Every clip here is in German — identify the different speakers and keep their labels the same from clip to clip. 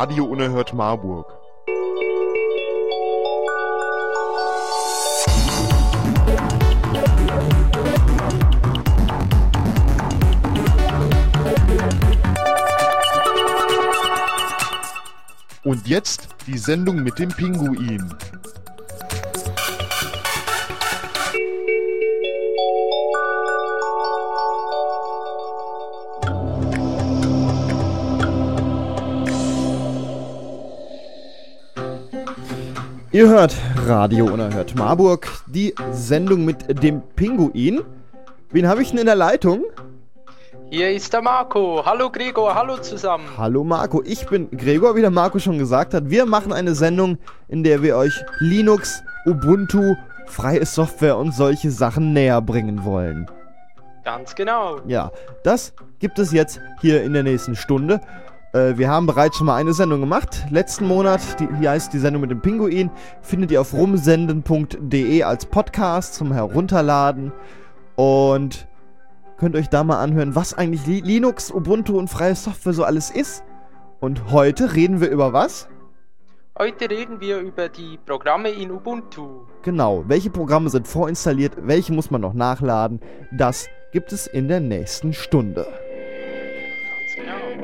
Speaker 1: Radio Unerhört Marburg. Und jetzt die Sendung mit dem Pinguin.
Speaker 2: Ihr hört Radio Unerhört Marburg, die Sendung mit dem Pinguin. Wen habe ich denn in der Leitung?
Speaker 3: Hier ist der Marco. Hallo Gregor, hallo zusammen.
Speaker 2: Hallo Marco, ich bin Gregor, wie der Marco schon gesagt hat. Wir machen eine Sendung, in der wir euch Linux, Ubuntu, freie Software und solche Sachen näher bringen wollen.
Speaker 3: Ganz genau.
Speaker 2: Ja, das gibt es jetzt hier in der nächsten Stunde. Äh, wir haben bereits schon mal eine Sendung gemacht. Letzten Monat, die, hier heißt die Sendung mit dem Pinguin, findet ihr auf rumsenden.de als Podcast zum Herunterladen. Und könnt euch da mal anhören, was eigentlich Li Linux, Ubuntu und freie Software so alles ist. Und heute reden wir über was?
Speaker 3: Heute reden wir über die Programme in Ubuntu.
Speaker 2: Genau, welche Programme sind vorinstalliert, welche muss man noch nachladen, das gibt es in der nächsten Stunde. No.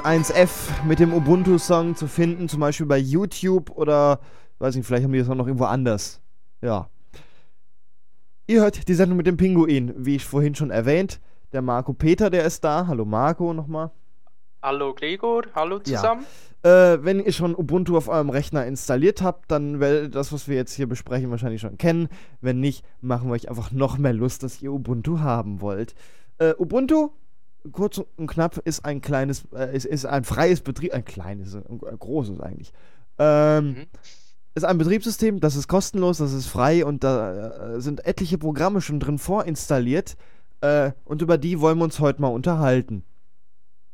Speaker 2: 1F mit dem Ubuntu-Song zu finden, zum Beispiel bei YouTube oder, weiß nicht, vielleicht haben die das auch noch irgendwo anders. Ja. Ihr hört die Sendung mit dem Pinguin, wie ich vorhin schon erwähnt. Der Marco Peter, der ist da. Hallo Marco nochmal.
Speaker 3: Hallo Gregor, hallo zusammen.
Speaker 2: Ja. Äh, wenn ihr schon Ubuntu auf eurem Rechner installiert habt, dann werdet ihr das, was wir jetzt hier besprechen, wahrscheinlich schon kennen. Wenn nicht, machen wir euch einfach noch mehr Lust, dass ihr Ubuntu haben wollt. Äh, Ubuntu kurz und knapp ist ein kleines, äh, ist, ist ein freies Betrieb, ein kleines, ein großes eigentlich. Ähm, mhm. Ist ein Betriebssystem, das ist kostenlos, das ist frei und da äh, sind etliche Programme schon drin vorinstalliert. Äh, und über die wollen wir uns heute mal unterhalten.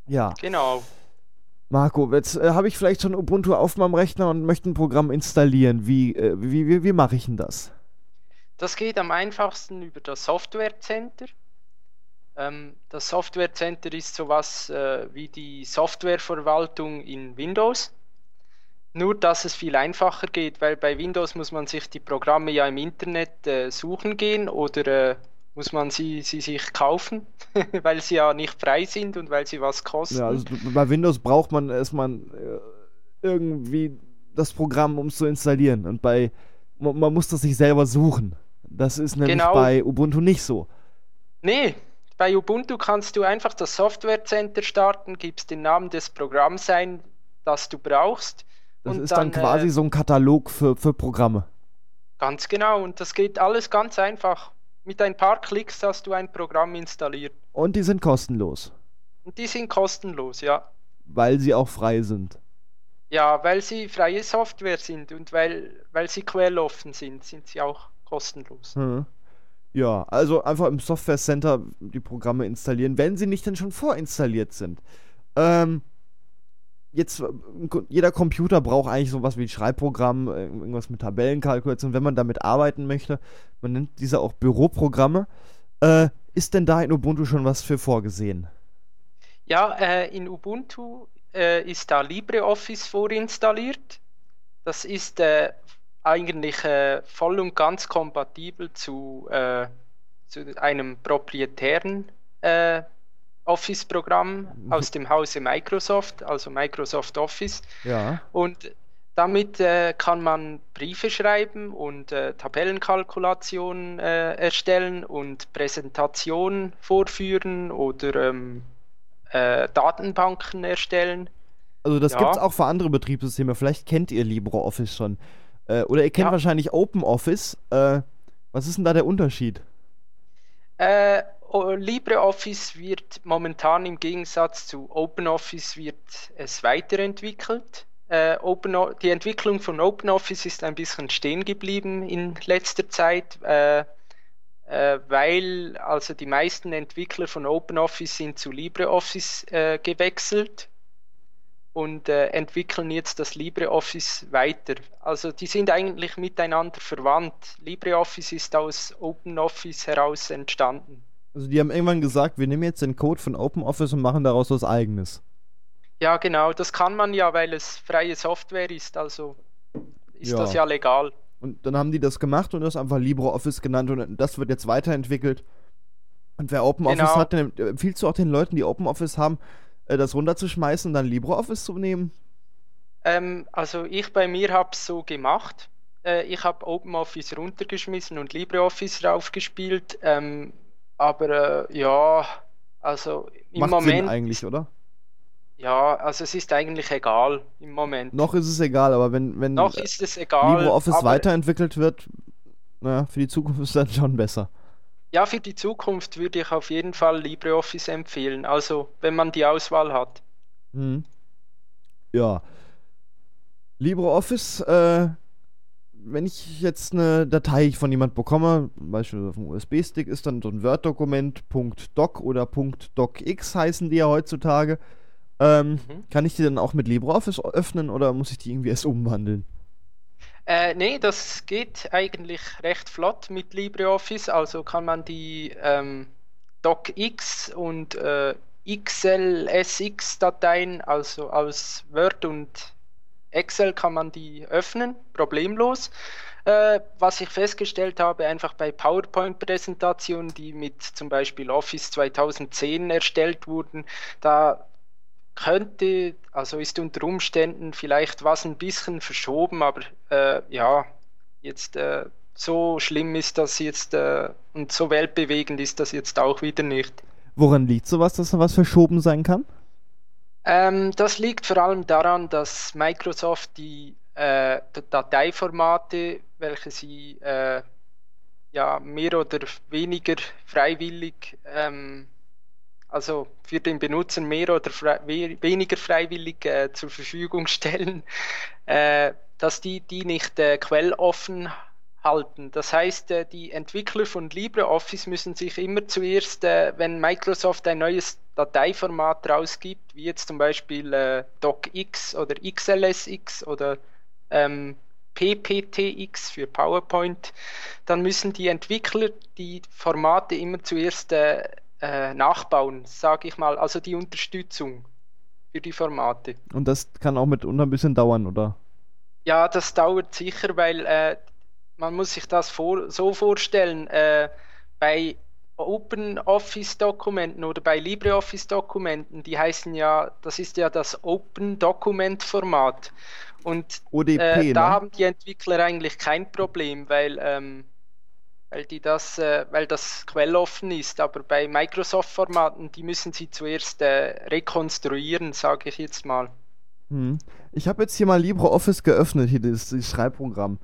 Speaker 2: Ja.
Speaker 3: Genau.
Speaker 2: Marco, jetzt äh, habe ich vielleicht schon Ubuntu auf meinem Rechner und möchte ein Programm installieren. Wie, äh, wie, wie, wie mache ich denn das?
Speaker 3: Das geht am einfachsten über das Software Center. Ähm, das Software Center ist sowas äh, wie die Softwareverwaltung in Windows. Nur, dass es viel einfacher geht, weil bei Windows muss man sich die Programme ja im Internet äh, suchen gehen oder äh, muss man sie, sie sich kaufen, weil sie ja nicht frei sind und weil sie was kosten.
Speaker 2: Ja, also bei Windows braucht man erstmal äh, irgendwie das Programm, um es zu installieren. Und bei man, man muss das sich selber suchen. Das ist nämlich genau. bei Ubuntu nicht so.
Speaker 3: Nee, bei Ubuntu kannst du einfach das Software Center starten, gibst den Namen des Programms ein, das du brauchst.
Speaker 2: Das ist dann, dann quasi äh, so ein Katalog für, für Programme.
Speaker 3: Ganz genau, und das geht alles ganz einfach. Mit ein paar Klicks hast du ein Programm installiert.
Speaker 2: Und die sind kostenlos.
Speaker 3: Und die sind kostenlos, ja.
Speaker 2: Weil sie auch frei sind.
Speaker 3: Ja, weil sie freie Software sind und weil, weil sie quelloffen sind, sind sie auch kostenlos.
Speaker 2: Hm. Ja, also einfach im Software Center die Programme installieren, wenn sie nicht denn schon vorinstalliert sind. Ähm, jetzt, jeder Computer braucht eigentlich sowas wie ein Schreibprogramm, äh, irgendwas mit Tabellenkalkulation, wenn man damit arbeiten möchte. Man nennt diese auch Büroprogramme. Äh, ist denn da in Ubuntu schon was für vorgesehen?
Speaker 3: Ja, äh, in Ubuntu äh, ist da LibreOffice vorinstalliert. Das ist äh, eigentlich äh, voll und ganz kompatibel zu, äh, zu einem proprietären äh, Office-Programm mhm. aus dem Hause Microsoft, also Microsoft Office.
Speaker 2: Ja.
Speaker 3: Und damit äh, kann man Briefe schreiben und äh, Tabellenkalkulationen äh, erstellen und Präsentationen vorführen oder ähm, äh, Datenbanken erstellen.
Speaker 2: Also das
Speaker 3: Ja.
Speaker 2: gibt's auch für andere Betriebssysteme. Vielleicht kennt ihr LibreOffice schon. Äh, oder ihr kennt
Speaker 3: Ja.
Speaker 2: wahrscheinlich OpenOffice. Äh, was ist denn da der Unterschied?
Speaker 3: Äh, LibreOffice wird momentan im Gegensatz zu OpenOffice wird es weiterentwickelt. Äh, Open, die Entwicklung von OpenOffice ist ein bisschen stehen geblieben in letzter Zeit, äh, äh, weil also die meisten Entwickler von OpenOffice sind zu LibreOffice äh, gewechselt und äh, entwickeln jetzt das LibreOffice weiter. Also die sind eigentlich miteinander verwandt. LibreOffice ist aus OpenOffice heraus entstanden.
Speaker 2: Also die haben irgendwann gesagt, wir nehmen jetzt den Code von OpenOffice und machen daraus was eigenes.
Speaker 3: Ja, genau, das kann man ja, weil es freie Software ist, also ist
Speaker 2: Ja.
Speaker 3: das ja legal.
Speaker 2: Und dann haben die das gemacht und das einfach LibreOffice genannt und das wird jetzt weiterentwickelt. Und wer OpenOffice
Speaker 3: Genau.
Speaker 2: hat, dann empfiehlst du auch den Leuten, die OpenOffice haben, das runterzuschmeißen und dann LibreOffice zu nehmen?
Speaker 3: Ähm, also ich bei mir habe es so gemacht. Äh, ich habe OpenOffice runtergeschmissen und LibreOffice raufgespielt. Ähm, aber äh, ja, also im
Speaker 2: Macht
Speaker 3: Moment,
Speaker 2: Sinn eigentlich, oder?
Speaker 3: ja, also es ist eigentlich egal im Moment.
Speaker 2: Noch ist es egal, aber wenn, wenn
Speaker 3: Noch
Speaker 2: äh,
Speaker 3: ist es egal.
Speaker 2: LibreOffice weiterentwickelt wird, naja, für die Zukunft ist dann schon besser.
Speaker 3: Ja, für die Zukunft würde ich auf jeden Fall LibreOffice empfehlen. Also wenn man die Auswahl hat.
Speaker 2: Mhm. Ja. LibreOffice, äh, wenn ich jetzt eine Datei von jemand bekomme, zum Beispiel auf einem USB-Stick, ist dann so ein Word-Dokument, .doc oder .docx heißen die ja heutzutage. Ähm,
Speaker 3: Mhm.
Speaker 2: Kann ich die dann auch mit LibreOffice öffnen oder muss ich die irgendwie erst umwandeln?
Speaker 3: Äh, nee, das geht eigentlich recht flott mit LibreOffice. Also kann man die ähm, DocX und äh, XLSX-Dateien, also aus Word und Excel, kann man die öffnen, problemlos. Äh, was ich festgestellt habe, einfach bei PowerPoint-Präsentationen, die mit zum Beispiel Office 2010 erstellt wurden, da könnte, also ist unter Umständen vielleicht was ein bisschen verschoben, aber äh, ja, jetzt äh, so schlimm ist das jetzt äh, und so weltbewegend ist das jetzt auch wieder nicht.
Speaker 2: Woran liegt sowas, dass da was verschoben sein kann?
Speaker 3: Ähm, das liegt vor allem daran, dass Microsoft die äh, Dateiformate, welche sie äh, ja mehr oder weniger freiwillig, ähm, also für den Benutzer mehr oder frei, we weniger freiwillig äh, zur Verfügung stellen, äh, dass die die nicht äh, quelloffen halten. Das heißt, äh, die Entwickler von LibreOffice müssen sich immer zuerst, äh, wenn Microsoft ein neues Dateiformat rausgibt, wie jetzt zum Beispiel äh, DocX oder XLSX oder ähm, PPTX für PowerPoint, dann müssen die Entwickler die Formate immer zuerst äh, äh, nachbauen, sage ich mal, also die Unterstützung für die Formate.
Speaker 2: Und das kann auch mitunter ein bisschen dauern, oder?
Speaker 3: Ja, das dauert sicher, weil äh, man muss sich das vor, so vorstellen, äh, bei OpenOffice-Dokumenten oder bei LibreOffice-Dokumenten, die heißen ja, das ist ja das Open-Document-Format. Und
Speaker 2: ODP,
Speaker 3: äh, da
Speaker 2: ne?
Speaker 3: haben die Entwickler eigentlich kein Problem, weil, ähm, weil, die das, äh, weil das quelloffen ist. Aber bei Microsoft-Formaten, die müssen sie zuerst äh, rekonstruieren, sage ich jetzt mal.
Speaker 2: Hm. Ich habe jetzt hier mal LibreOffice geöffnet, hier das, das Schreibprogramm.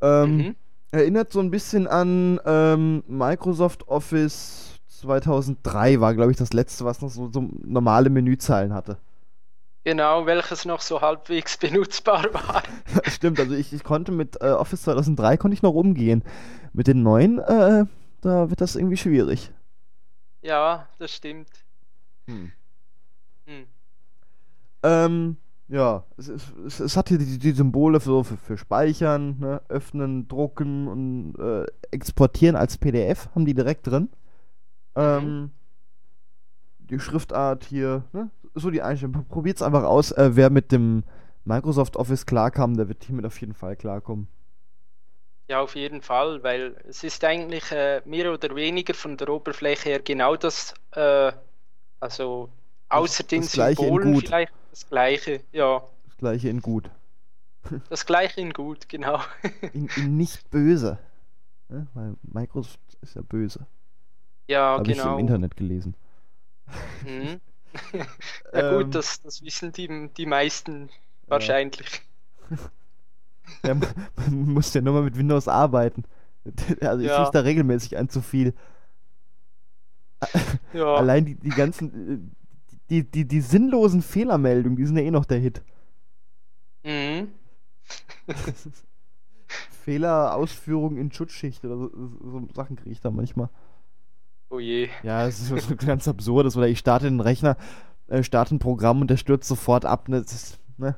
Speaker 2: Ähm,
Speaker 3: Mhm.
Speaker 2: Erinnert so ein bisschen an ähm, Microsoft Office 2003 war, glaube ich, das letzte, was noch so, so normale Menüzeilen hatte.
Speaker 3: Genau, welches noch so halbwegs benutzbar war.
Speaker 2: Stimmt, also ich, ich konnte mit äh, Office 2003 konnte ich noch umgehen. Mit den neuen, äh, da wird das irgendwie schwierig.
Speaker 3: Ja, das stimmt.
Speaker 2: Hm.
Speaker 3: Hm.
Speaker 2: Ähm, ja, es, es, es, hat hier die, die Symbole für, für, für Speichern, ne? Öffnen, Drucken und äh, Exportieren als PDF haben die direkt drin. Ähm, die Schriftart hier, ne? So die Einstellung. Probiert's einfach aus. Äh, wer mit dem Microsoft Office klarkam, der wird hiermit auf jeden Fall klarkommen.
Speaker 3: Ja, auf jeden Fall, weil es ist eigentlich äh, mehr oder weniger von der Oberfläche her genau das, äh, also außer den
Speaker 2: das Gleiche in
Speaker 3: Symbolen
Speaker 2: gut.
Speaker 3: vielleicht das gleiche, ja.
Speaker 2: Das gleiche in gut.
Speaker 3: Das gleiche in gut, genau.
Speaker 2: In, in nicht böse. Ne? Weil Microsoft ist ja böse.
Speaker 3: Ja,
Speaker 2: Habe ich im
Speaker 3: genau.
Speaker 2: Internet gelesen.
Speaker 3: Mhm. Ja gut,
Speaker 2: Ähm,
Speaker 3: das, das wissen die, die meisten wahrscheinlich.
Speaker 2: Ja, man man muss ja nur mal mit Windows arbeiten. Also ich
Speaker 3: Ja.
Speaker 2: da regelmäßig ein zu viel.
Speaker 3: Ja,
Speaker 2: Allein die, die ganzen, die, die, die sinnlosen Fehlermeldungen, die sind ja eh noch der Hit.
Speaker 3: mhm.
Speaker 2: Fehlerausführung in Schutzschicht oder so, so Sachen kriege ich da manchmal.
Speaker 3: Oh je.
Speaker 2: Ja, es ist so ganz absurd. Oder ich starte den Rechner, äh, starte ein Programm und der stürzt sofort ab. Ne? Ist, ne?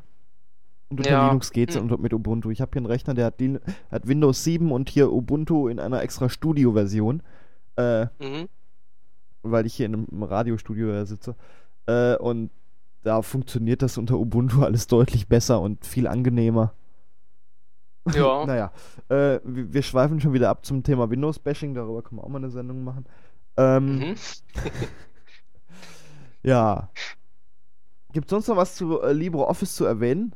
Speaker 2: Und unter
Speaker 3: Ja.
Speaker 2: Linux geht's
Speaker 3: Hm.
Speaker 2: und mit Ubuntu. Ich habe hier einen Rechner, der hat, Lin- hat Windows 7 und hier Ubuntu in einer extra Studio-Version. Äh,
Speaker 3: Mhm.
Speaker 2: weil ich hier in einem Radiostudio sitze. Äh, und da funktioniert das unter Ubuntu alles deutlich besser und viel angenehmer.
Speaker 3: Ja.
Speaker 2: naja, äh, wir, wir schweifen schon wieder ab zum Thema Windows-Bashing, darüber können wir auch mal eine Sendung machen. Ähm,
Speaker 3: Mhm.
Speaker 2: Ja. Gibt es sonst noch was zu äh, LibreOffice zu erwähnen?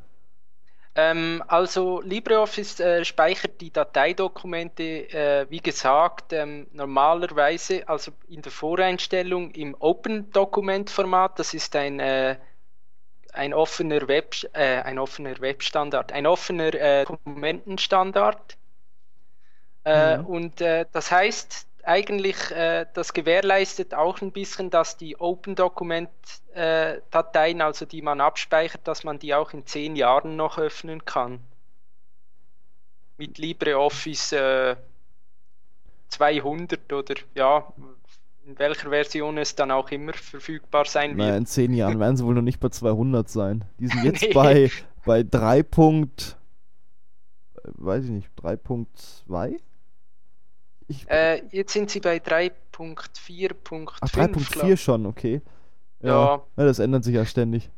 Speaker 3: Ähm, also LibreOffice äh, speichert die Dateidokumente, äh, wie gesagt, ähm, normalerweise, also in der Voreinstellung im Open-Dokument-Format. Das ist ein, äh, ein offener Web, äh, ein offener Webstandard, ein offener äh, Dokumentenstandard. Äh,
Speaker 2: Mhm.
Speaker 3: Und das heißt eigentlich, äh, das gewährleistet auch ein bisschen, dass die Open-Dokument-Dateien, also die man abspeichert, dass man die auch in zehn Jahren noch öffnen kann. Mit LibreOffice äh, 200 oder ja, in welcher Version es dann auch immer verfügbar sein wird.
Speaker 2: in zehn Jahren werden sie wohl noch nicht bei 200 sein. Die sind jetzt
Speaker 3: Nee.
Speaker 2: bei, bei 3. Punkt, äh, weiß ich nicht, 3.2?
Speaker 3: Äh, jetzt sind sie bei 3.4.5.
Speaker 2: ach,
Speaker 3: glaub
Speaker 2: 3.4 schon, okay.
Speaker 3: Ja.
Speaker 2: ja. Das ändert sich ja ständig.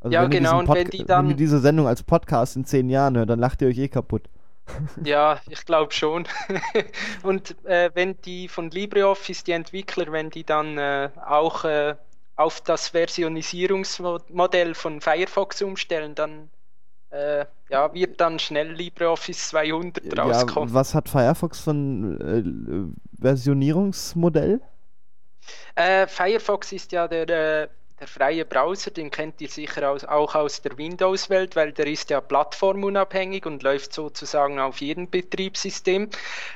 Speaker 2: Also
Speaker 3: Ja,
Speaker 2: wenn
Speaker 3: genau, und wenn die
Speaker 2: wenn
Speaker 3: dann-
Speaker 2: ihr diese Sendung als Podcast in zehn Jahren hört, dann lacht ihr euch eh kaputt.
Speaker 3: Ja, ich glaube schon. Und äh, wenn die von LibreOffice, die Entwickler, wenn die dann äh, auch äh, auf das Versionisierungsmodell von Firefox umstellen, dann äh, ja, wird dann schnell LibreOffice 200
Speaker 2: Ja,
Speaker 3: rauskommen.
Speaker 2: was hat Firefox von äh, Versionierungsmodell?
Speaker 3: Äh, Firefox ist ja der, äh, der freie Browser, den kennt ihr sicher aus, auch aus der Windows-Welt, weil der ist ja plattformunabhängig und läuft sozusagen auf jedem Betriebssystem.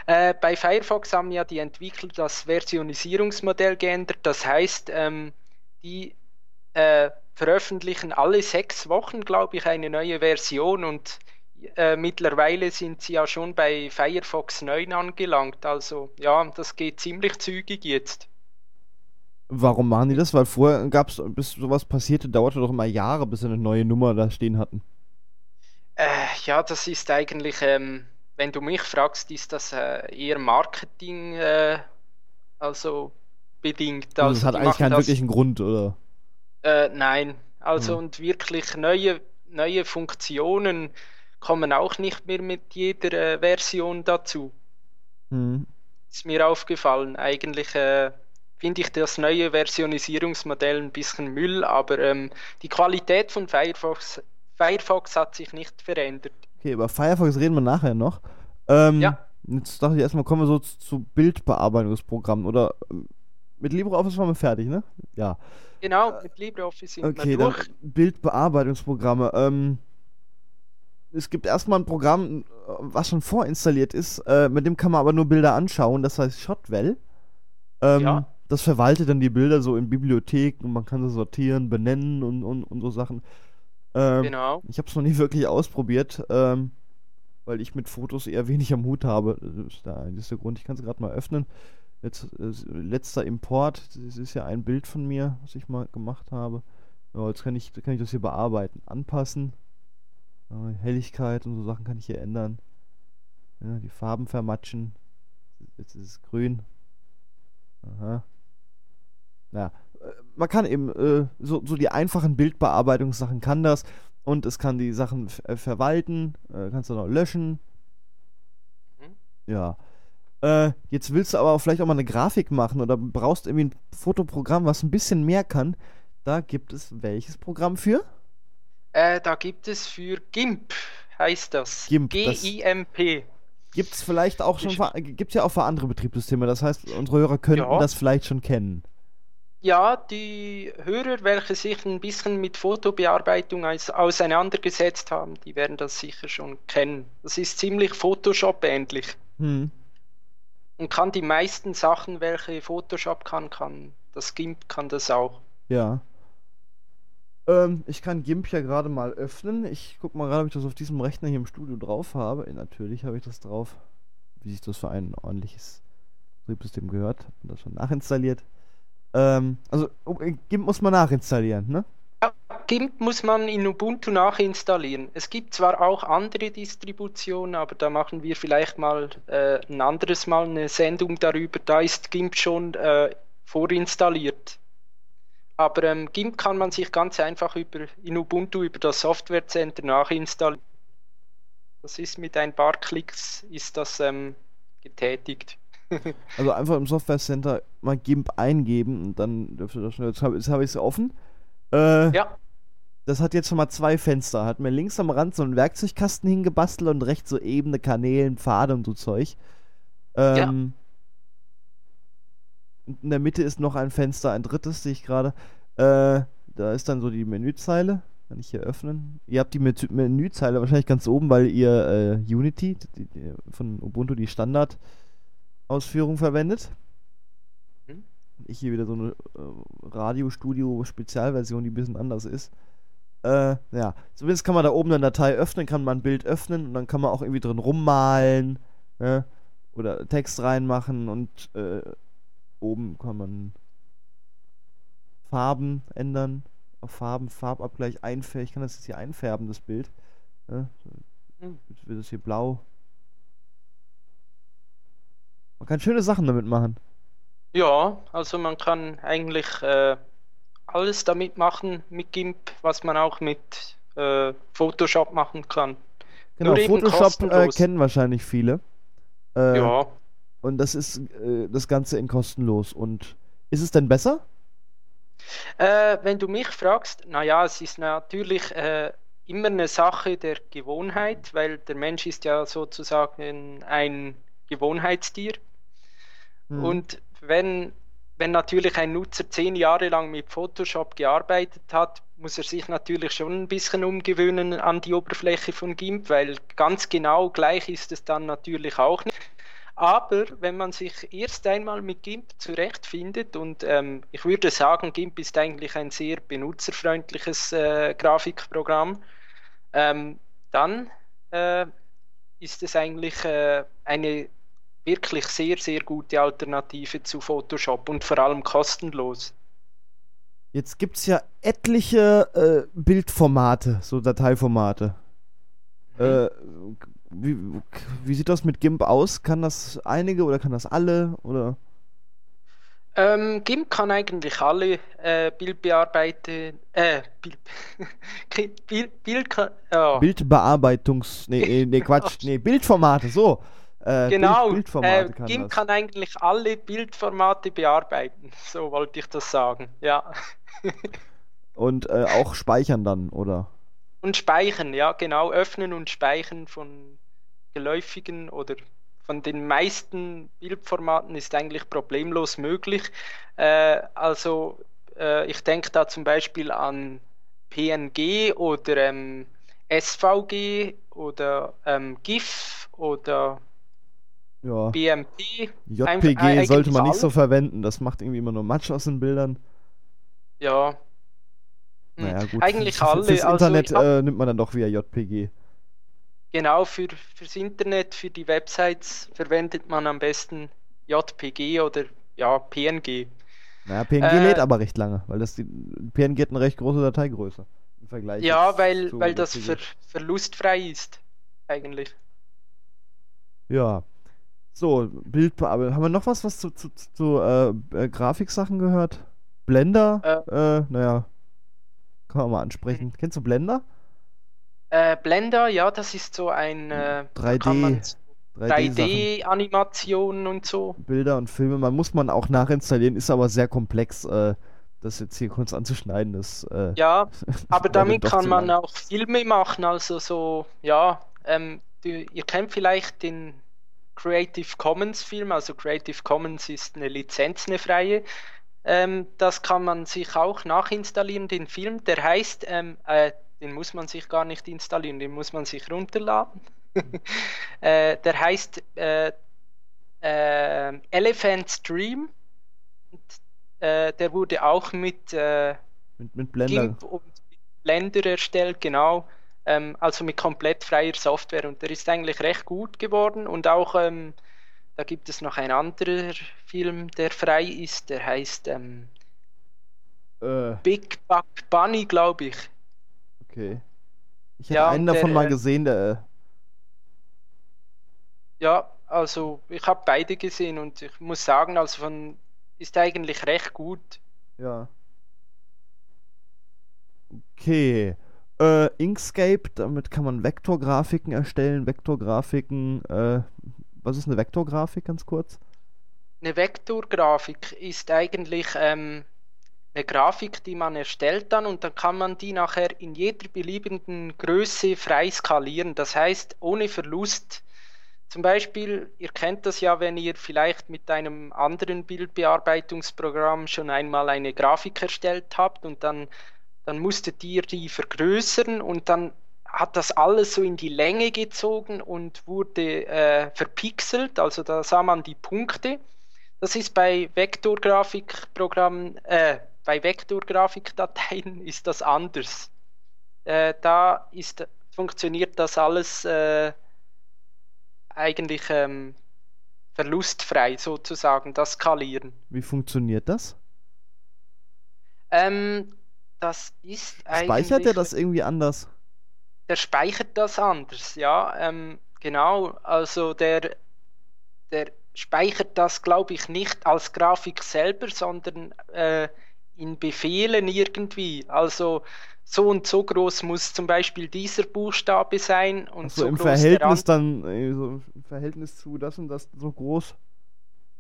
Speaker 3: Äh, bei Firefox haben ja die Entwickler das Versionisierungsmodell geändert. Das heißt, ähm, die äh, veröffentlichen alle sechs Wochen, glaube ich, eine neue Version und äh, mittlerweile sind sie ja schon bei Firefox 9 angelangt. Also ja, das geht ziemlich zügig jetzt.
Speaker 2: Warum machen die das? Weil vorher gab es, bis sowas passierte, dauerte doch immer Jahre, bis sie eine neue Nummer da stehen hatten.
Speaker 3: Äh, ja, das ist eigentlich, ähm, wenn du mich fragst, ist das äh, eher Marketing, äh, also bedingt.
Speaker 2: Also,
Speaker 3: Also
Speaker 2: das hat eigentlich keinen
Speaker 3: das,
Speaker 2: wirklichen Grund, oder?
Speaker 3: Äh, nein, also
Speaker 2: Hm.
Speaker 3: und wirklich neue, neue Funktionen kommen auch nicht mehr mit jeder äh, Version dazu.
Speaker 2: Hm.
Speaker 3: Ist mir aufgefallen. Eigentlich äh, finde ich das neue Versionisierungsmodell ein bisschen Müll, aber ähm, die Qualität von Firefox, Firefox hat sich nicht verändert.
Speaker 2: Okay, über Firefox reden wir nachher noch. Ähm,
Speaker 3: Ja.
Speaker 2: Jetzt dachte ich erstmal, kommen wir so zu, zu Bildbearbeitungsprogrammen. Oder ähm, mit LibreOffice waren wir fertig, ne? Ja.
Speaker 3: Genau, mit LibreOffice sind
Speaker 2: Okay,
Speaker 3: wir durch.
Speaker 2: Bildbearbeitungsprogramme. Ähm, es gibt erstmal ein Programm, äh, was schon vorinstalliert ist, äh, mit dem kann man aber nur Bilder anschauen, das heißt Shotwell. Ähm,
Speaker 3: Ja.
Speaker 2: Das verwaltet dann die Bilder so in Bibliotheken und man kann sie sortieren, benennen und, und, und so Sachen. Ähm,
Speaker 3: Genau.
Speaker 2: Ich habe es noch nie wirklich ausprobiert, ähm, weil ich mit Fotos eher wenig am Hut habe. Das ist der einzige Grund. Ich kann es gerade mal öffnen. Jetzt, äh, letzter Import. Das ist ja ein Bild von mir, was ich mal gemacht habe. Ja, jetzt kann ich, kann ich das hier bearbeiten. Anpassen. Äh, Helligkeit und so Sachen kann ich hier ändern. Ja, die Farben vermatschen. Jetzt ist es grün. Aha. Ja, äh, man kann eben äh, so, so die einfachen Bildbearbeitungssachen kann das und es kann die Sachen äh, verwalten, äh, kannst du noch löschen.
Speaker 3: Mhm.
Speaker 2: Ja. Äh, jetzt willst du aber vielleicht auch mal eine Grafik machen oder brauchst irgendwie ein Fotoprogramm, was ein bisschen mehr kann. Da gibt es welches Programm für?
Speaker 3: Äh, da gibt es für GIMP, heißt das.
Speaker 2: GIMP,
Speaker 3: G-I-M-P.
Speaker 2: Gibt es vielleicht auch schon, gibt's ja auch für andere Betriebssysteme. Das heißt, unsere Hörer könnten
Speaker 3: Ja.
Speaker 2: das vielleicht schon kennen.
Speaker 3: Ja, die Hörer, welche sich ein bisschen mit Fotobearbeitung aus- auseinandergesetzt haben, die werden das sicher schon kennen. Das ist ziemlich Photoshop-ähnlich
Speaker 2: Hm.
Speaker 3: Und kann die meisten Sachen, welche Photoshop kann, kann das GIMP kann das auch.
Speaker 2: Ja. Ähm, ich kann GIMP ja gerade mal öffnen. Ich guck mal gerade, ob ich das auf diesem Rechner hier im Studio drauf habe. Natürlich habe ich das drauf. Wie sich das für ein ordentliches Betriebssystem gehört. Hab das schon nachinstalliert. Ähm, also oh, äh, GIMP muss man nachinstallieren, ne?
Speaker 3: GIMP muss man in Ubuntu nachinstallieren. Es gibt zwar auch andere Distributionen, aber da machen wir vielleicht mal äh, ein anderes Mal eine Sendung darüber. Da ist GIMP schon äh, vorinstalliert. Aber ähm, GIMP kann man sich ganz einfach über, in Ubuntu über das Software Center nachinstallieren. Das ist mit ein paar Klicks ist das ähm, getätigt.
Speaker 2: Also einfach im Software Center mal GIMP eingeben und dann dürfte das schon. Jetzt habe hab ich es offen. Äh,
Speaker 3: Ja,
Speaker 2: Das hat jetzt schon mal zwei Fenster. Hat mir links am Rand so einen Werkzeugkasten hingebastelt und rechts so ebene Kanälen, Pfade und so Zeug. Ähm, Und in der Mitte ist noch ein Fenster, ein drittes, sehe ich gerade. Äh, da ist dann so die Menüzeile. Kann ich hier öffnen. Ihr habt die Menü- Menüzeile wahrscheinlich ganz oben, weil ihr äh, Unity die, die, von Ubuntu die Standard-Ausführung verwendet.
Speaker 3: Mhm.
Speaker 2: Ich hier wieder so eine äh, Radio-Studio-Spezialversion, die ein bisschen anders ist. Äh, ja, zumindest kann man da oben eine Datei öffnen, kann man ein Bild öffnen und dann kann man auch irgendwie drin rummalen, ne? Oder Text reinmachen und äh, oben kann man Farben ändern. Auf Farben, Farbabgleich einfärben. Ich kann das jetzt hier einfärben, das Bild. Ne?
Speaker 3: Mhm.
Speaker 2: Jetzt wird es hier blau. Man kann schöne Sachen damit machen.
Speaker 3: Ja, also man kann eigentlich äh, alles damit machen mit GIMP, was man auch mit äh, Photoshop machen kann.
Speaker 2: Genau, Photoshop äh, kennen wahrscheinlich viele. Äh,
Speaker 3: Ja,
Speaker 2: Und das ist äh, das Ganze in kostenlos. Und ist es denn besser?
Speaker 3: äh, wenn du mich fragst, naja, es ist natürlich äh, immer eine Sache der Gewohnheit, weil der Mensch ist ja sozusagen ein Gewohnheitstier.
Speaker 2: Hm.
Speaker 3: Und wenn, wenn natürlich ein Nutzer zehn Jahre lang mit Photoshop gearbeitet hat, muss er sich natürlich schon ein bisschen umgewöhnen an die Oberfläche von GIMP, weil ganz genau gleich ist es dann natürlich auch nicht. Aber wenn man sich erst einmal mit GIMP zurechtfindet und ähm, ich würde sagen, GIMP ist eigentlich ein sehr benutzerfreundliches äh, Grafikprogramm, ähm, dann äh, ist es eigentlich äh, eine wirklich sehr, sehr gute Alternative zu Photoshop und vor allem kostenlos.
Speaker 2: Jetzt gibt es ja etliche äh, Bildformate, so Dateiformate. Äh, wie, wie sieht das mit GIMP aus? Kann das einige oder kann das alle? Oder?
Speaker 3: Ähm, GIMP kann eigentlich alle äh, Bildbearbeiten, äh, Bild, Bild, Bild ja.
Speaker 2: Bildbearbeitungs... Nee, nee, nee, Quatsch. Nee, Bildformate, so. Äh,
Speaker 3: Genau,
Speaker 2: Bild, Bildformate
Speaker 3: äh,
Speaker 2: kann
Speaker 3: GIMP
Speaker 2: das.
Speaker 3: kann eigentlich alle Bildformate bearbeiten, so wollte ich das sagen, ja.
Speaker 2: Und äh, auch speichern dann, oder?
Speaker 3: Und speichern, ja, genau, öffnen und speichern von geläufigen oder von den meisten Bildformaten ist eigentlich problemlos möglich. Äh, also äh, ich denke da zum Beispiel an PNG oder ähm, SVG oder ähm, GIF oder
Speaker 2: Ja.
Speaker 3: BMP.
Speaker 2: JPG
Speaker 3: eigentlich
Speaker 2: sollte man nicht so verwenden. Das macht irgendwie immer nur Matsch aus den Bildern.
Speaker 3: Ja. Hm,
Speaker 2: Naja, gut.
Speaker 3: Eigentlich
Speaker 2: für,
Speaker 3: alle.
Speaker 2: Fürs
Speaker 3: also
Speaker 2: Internet
Speaker 3: hab-
Speaker 2: äh, nimmt man dann doch wieder JPG.
Speaker 3: Genau, für, fürs Internet, für die Websites verwendet man am besten JPG oder ja, PNG.
Speaker 2: Naja, PNG
Speaker 3: Äh,
Speaker 2: lädt aber recht lange, weil das die, PNG hat eine recht große Dateigröße im Vergleich.
Speaker 3: Ja, weil, weil das ver, verlustfrei ist, eigentlich.
Speaker 2: Ja. So, Bildbearbeitung. Haben wir noch was, was zu, zu, zu äh, äh, Grafiksachen gehört? Blender? Äh, naja. Kann man mal ansprechen. Kennst du Blender?
Speaker 3: Äh, Blender, ja, das ist so ein äh, da
Speaker 2: 3D
Speaker 3: kann man
Speaker 2: 3D-Sachen.
Speaker 3: 3D-Animationen und so.
Speaker 2: Bilder und Filme. Man muss man auch nachinstallieren, ist aber sehr komplex. Äh, das jetzt hier kurz anzuschneiden. Äh,
Speaker 3: Ja, aber damit kann man auch Filme machen, also so, ja, ähm, du, ihr kennt vielleicht den Creative Commons Film, also Creative Commons ist eine Lizenz, eine freie. Ähm, das kann man sich auch nachinstallieren, den Film, der heißt, ähm, äh, den muss man sich gar nicht installieren, den muss man sich runterladen. äh, der heißt äh, äh, Elephant's Dream. Und, äh, der wurde auch mit äh,
Speaker 2: mit, mit Blender.
Speaker 3: GIMP und mit Blender erstellt, genau. Ähm, also mit komplett freier Software. Und der ist eigentlich recht gut geworden. Und auch, ähm, da gibt es noch ein anderer Film, der frei ist, der heißt ähm,
Speaker 2: Äh,
Speaker 3: Big Buck Bunny, glaube ich.
Speaker 2: okay. Ich hätte
Speaker 3: Ja,
Speaker 2: einen davon
Speaker 3: der,
Speaker 2: mal
Speaker 3: äh,
Speaker 2: gesehen, der.
Speaker 3: Ja, also ich habe beide gesehen und ich muss sagen, also von ist eigentlich recht gut.
Speaker 2: äh, Ja. Okay. Äh, Inkscape, damit kann man Vektorgrafiken erstellen. Vektorgrafiken, äh, was ist eine Vektorgrafik, ganz kurz?
Speaker 3: Eine Vektorgrafik ist eigentlich ähm, eine Grafik, die man erstellt dann und dann kann man die nachher in jeder beliebigen Größe frei skalieren. Das heißt, ohne Verlust. Zum Beispiel, ihr kennt das ja, wenn ihr vielleicht mit einem anderen Bildbearbeitungsprogramm schon einmal eine Grafik erstellt habt und dann, dann musstet ihr die vergrößern und dann hat das alles so in die Länge gezogen und wurde äh, verpixelt, also da sah man die Punkte. Das ist bei Vektorgrafikprogrammen, äh, bei Vektorgrafikdateien ist das anders. Äh, da ist, funktioniert das alles äh, eigentlich ähm, verlustfrei sozusagen, das Skalieren.
Speaker 2: Wie funktioniert das?
Speaker 3: Ähm, das ist
Speaker 2: Speichert er
Speaker 3: eigentlich-
Speaker 2: das irgendwie anders?
Speaker 3: der speichert das anders, ja, ähm, genau. Also der, der speichert das, glaube ich, nicht als Grafik selber, sondern äh, in Befehlen irgendwie. Also so und so groß muss zum Beispiel dieser Buchstabe sein und
Speaker 2: Achso,
Speaker 3: so
Speaker 2: im
Speaker 3: groß
Speaker 2: Verhältnis
Speaker 3: an-
Speaker 2: dann, äh, so im Verhältnis zu das und das so groß.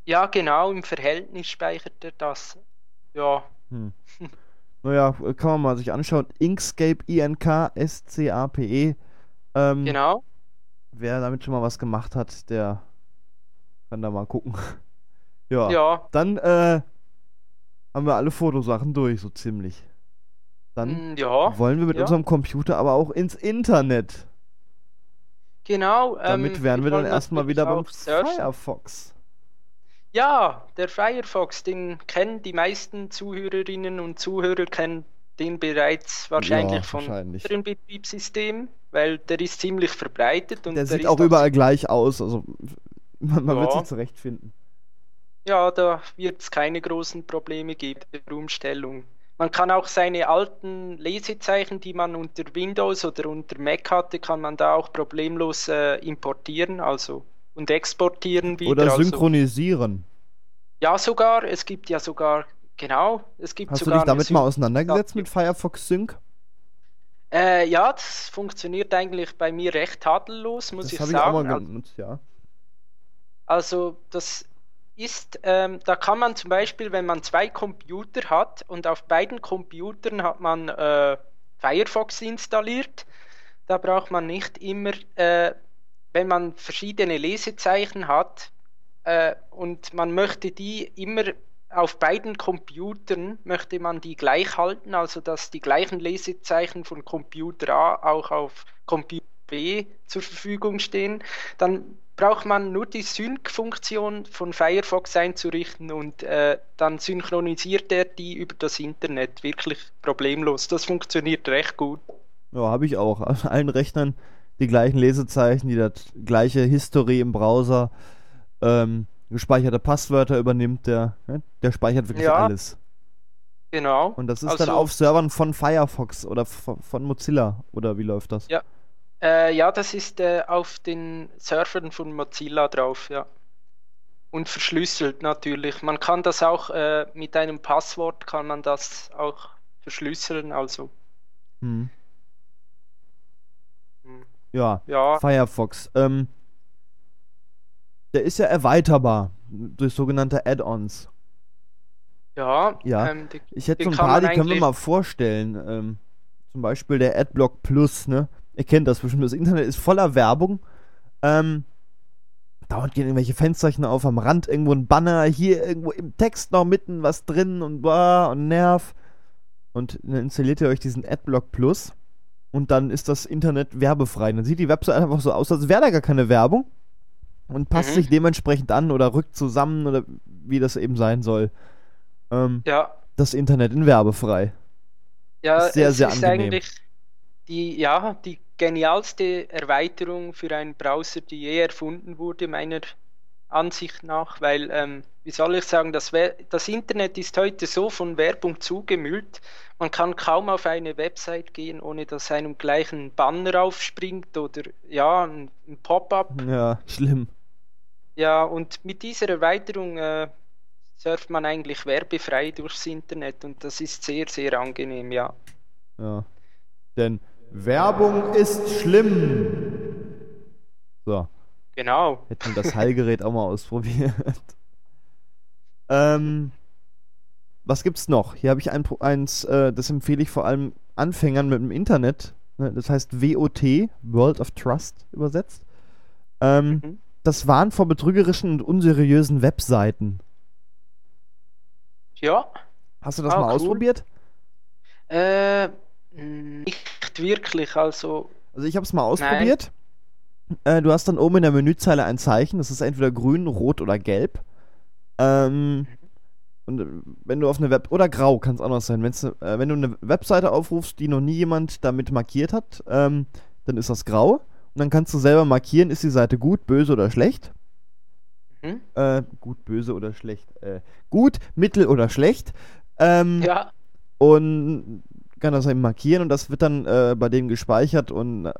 Speaker 3: Ja, genau, im Verhältnis speichert er das. Ja,
Speaker 2: Hm. Naja, äh, kann man mal sich anschauen. Inkscape, I-N-K-S-C-A-P-E. Ähm,
Speaker 3: genau.
Speaker 2: Wer damit schon mal was gemacht hat, der kann da mal gucken. ja.
Speaker 3: Ja,
Speaker 2: Dann äh, haben wir alle Fotosachen durch, so ziemlich. Dann
Speaker 3: mm, ja,
Speaker 2: wollen wir mit
Speaker 3: ja.
Speaker 2: unserem Computer aber auch ins Internet.
Speaker 3: genau.
Speaker 2: Damit
Speaker 3: ähm,
Speaker 2: wären wir dann erstmal wieder beim. Firefox.
Speaker 3: Ja, der Firefox, den kennen die meisten Zuhörerinnen und Zuhörer kennen den bereits wahrscheinlich
Speaker 2: Ja,
Speaker 3: von anderen Betriebssystemen, weil der ist ziemlich verbreitet und
Speaker 2: Der
Speaker 3: der
Speaker 2: sieht auch überall gleich aus, also man, man wird
Speaker 3: Ja.
Speaker 2: sich zurechtfinden.
Speaker 3: Ja, da wird es keine großen Probleme geben der Umstellung. Man kann auch seine alten Lesezeichen, die man unter Windows oder unter Mac hatte, kann man da auch problemlos äh, importieren, also und exportieren wieder.
Speaker 2: Oder
Speaker 3: also,
Speaker 2: synchronisieren.
Speaker 3: ja, sogar. Es gibt ja sogar, genau, es gibt
Speaker 2: Hast du
Speaker 3: sogar
Speaker 2: dich damit mal auseinandergesetzt mit Firefox Sync?
Speaker 3: Äh, ja, das funktioniert eigentlich bei mir recht tadellos, muss
Speaker 2: Das
Speaker 3: ich
Speaker 2: habe ich auch
Speaker 3: sagen.
Speaker 2: mal genutzt, ja.
Speaker 3: Also das ist, ähm, da kann man zum Beispiel, wenn man zwei Computer hat und auf beiden Computern hat man äh, Firefox installiert, da braucht man nicht immer, äh, wenn man verschiedene Lesezeichen hat äh, und man möchte die immer auf beiden Computern, möchte man die gleich halten, also dass die gleichen Lesezeichen von Computer A auch auf Computer B zur Verfügung stehen, dann braucht man nur die Sync-Funktion von Firefox einzurichten und äh, dann synchronisiert er die über das Internet wirklich problemlos. Das funktioniert recht gut.
Speaker 2: Ja, habe ich auch. Auf allen Rechnern die gleichen Lesezeichen, die das gleiche History im Browser, ähm, gespeicherte Passwörter übernimmt, der, ne? der speichert wirklich
Speaker 3: Ja.
Speaker 2: alles.
Speaker 3: Genau.
Speaker 2: Und das ist dann
Speaker 3: Also-
Speaker 2: auf Servern von Firefox oder von, von Mozilla, oder wie läuft das?
Speaker 3: Ja. Äh, ja, das ist äh, auf den Servern von Mozilla drauf, ja. Und verschlüsselt natürlich. Man kann das auch äh, mit einem Passwort kann man das auch verschlüsseln, also
Speaker 2: Hm. Ja,
Speaker 3: ja,
Speaker 2: Firefox. Ähm, der ist ja erweiterbar durch sogenannte Add-ons.
Speaker 3: Ja,
Speaker 2: Ja,
Speaker 3: ähm, die,
Speaker 2: Ich hätte so ein paar, die können wir mal vorstellen. Ähm, zum Beispiel der Adblock Plus, ne? Ihr kennt das bestimmt. Das Internet ist voller Werbung. Ähm, dauernd gehen irgendwelche Fensterchen auf, am Rand irgendwo ein Banner, hier irgendwo im Text noch mitten was drin und blah und Nerv. Und dann installiert ihr euch diesen Adblock Plus und dann ist das Internet werbefrei. Dann sieht die Website einfach so aus, als wäre da gar keine Werbung und passt
Speaker 3: Mhm.
Speaker 2: sich dementsprechend an oder rückt zusammen oder wie das eben sein soll. Ähm,
Speaker 3: ja,
Speaker 2: das Internet in werbefrei.
Speaker 3: ja,
Speaker 2: sehr,
Speaker 3: es
Speaker 2: sehr
Speaker 3: ist
Speaker 2: angenehm.
Speaker 3: eigentlich die, ja, die genialste Erweiterung für einen Browser, die je erfunden wurde, meiner Ansicht nach, weil, ähm, wie soll ich sagen, das, We- das Internet ist heute so von Werbung zugemüllt, man kann kaum auf eine Website gehen, ohne dass einem gleich ein Banner aufspringt oder ja, ein, ein Pop-up.
Speaker 2: Ja, schlimm.
Speaker 3: Ja, und mit dieser Erweiterung äh, surft man eigentlich werbefrei durchs Internet und das ist sehr, sehr angenehm, ja.
Speaker 2: Ja. Denn Werbung ist schlimm. So,
Speaker 3: Genau.
Speaker 2: hätten wir das Heilgerät auch mal ausprobiert. ähm, was gibt's noch? Hier habe ich ein, eins, äh, das empfehle ich vor allem Anfängern mit dem Internet. Ne, Das heißt WOT, World of Trust übersetzt. Ähm,
Speaker 3: Mhm.
Speaker 2: Das waren vor betrügerischen und unseriösen Webseiten.
Speaker 3: Ja,
Speaker 2: Hast du das
Speaker 3: Ah,
Speaker 2: mal
Speaker 3: cool.
Speaker 2: ausprobiert?
Speaker 3: äh, nicht wirklich, also,
Speaker 2: Also ich habe es mal ausprobiert. Äh, du hast dann oben in der Menüzeile ein Zeichen, das ist entweder grün, rot oder gelb. Ähm, und äh, wenn du auf eine Web oder grau kann es auch noch sein. Wenn's, äh, wenn du eine Webseite aufrufst, die noch nie jemand damit markiert hat, ähm, dann ist das grau. Und dann kannst du selber markieren, ist die Seite gut, böse oder schlecht.
Speaker 3: mhm.
Speaker 2: Äh, gut, böse oder schlecht. Äh, gut, mittel oder schlecht. Ähm,
Speaker 3: ja,
Speaker 2: und kann das eben markieren und das wird dann äh, bei dem gespeichert und äh,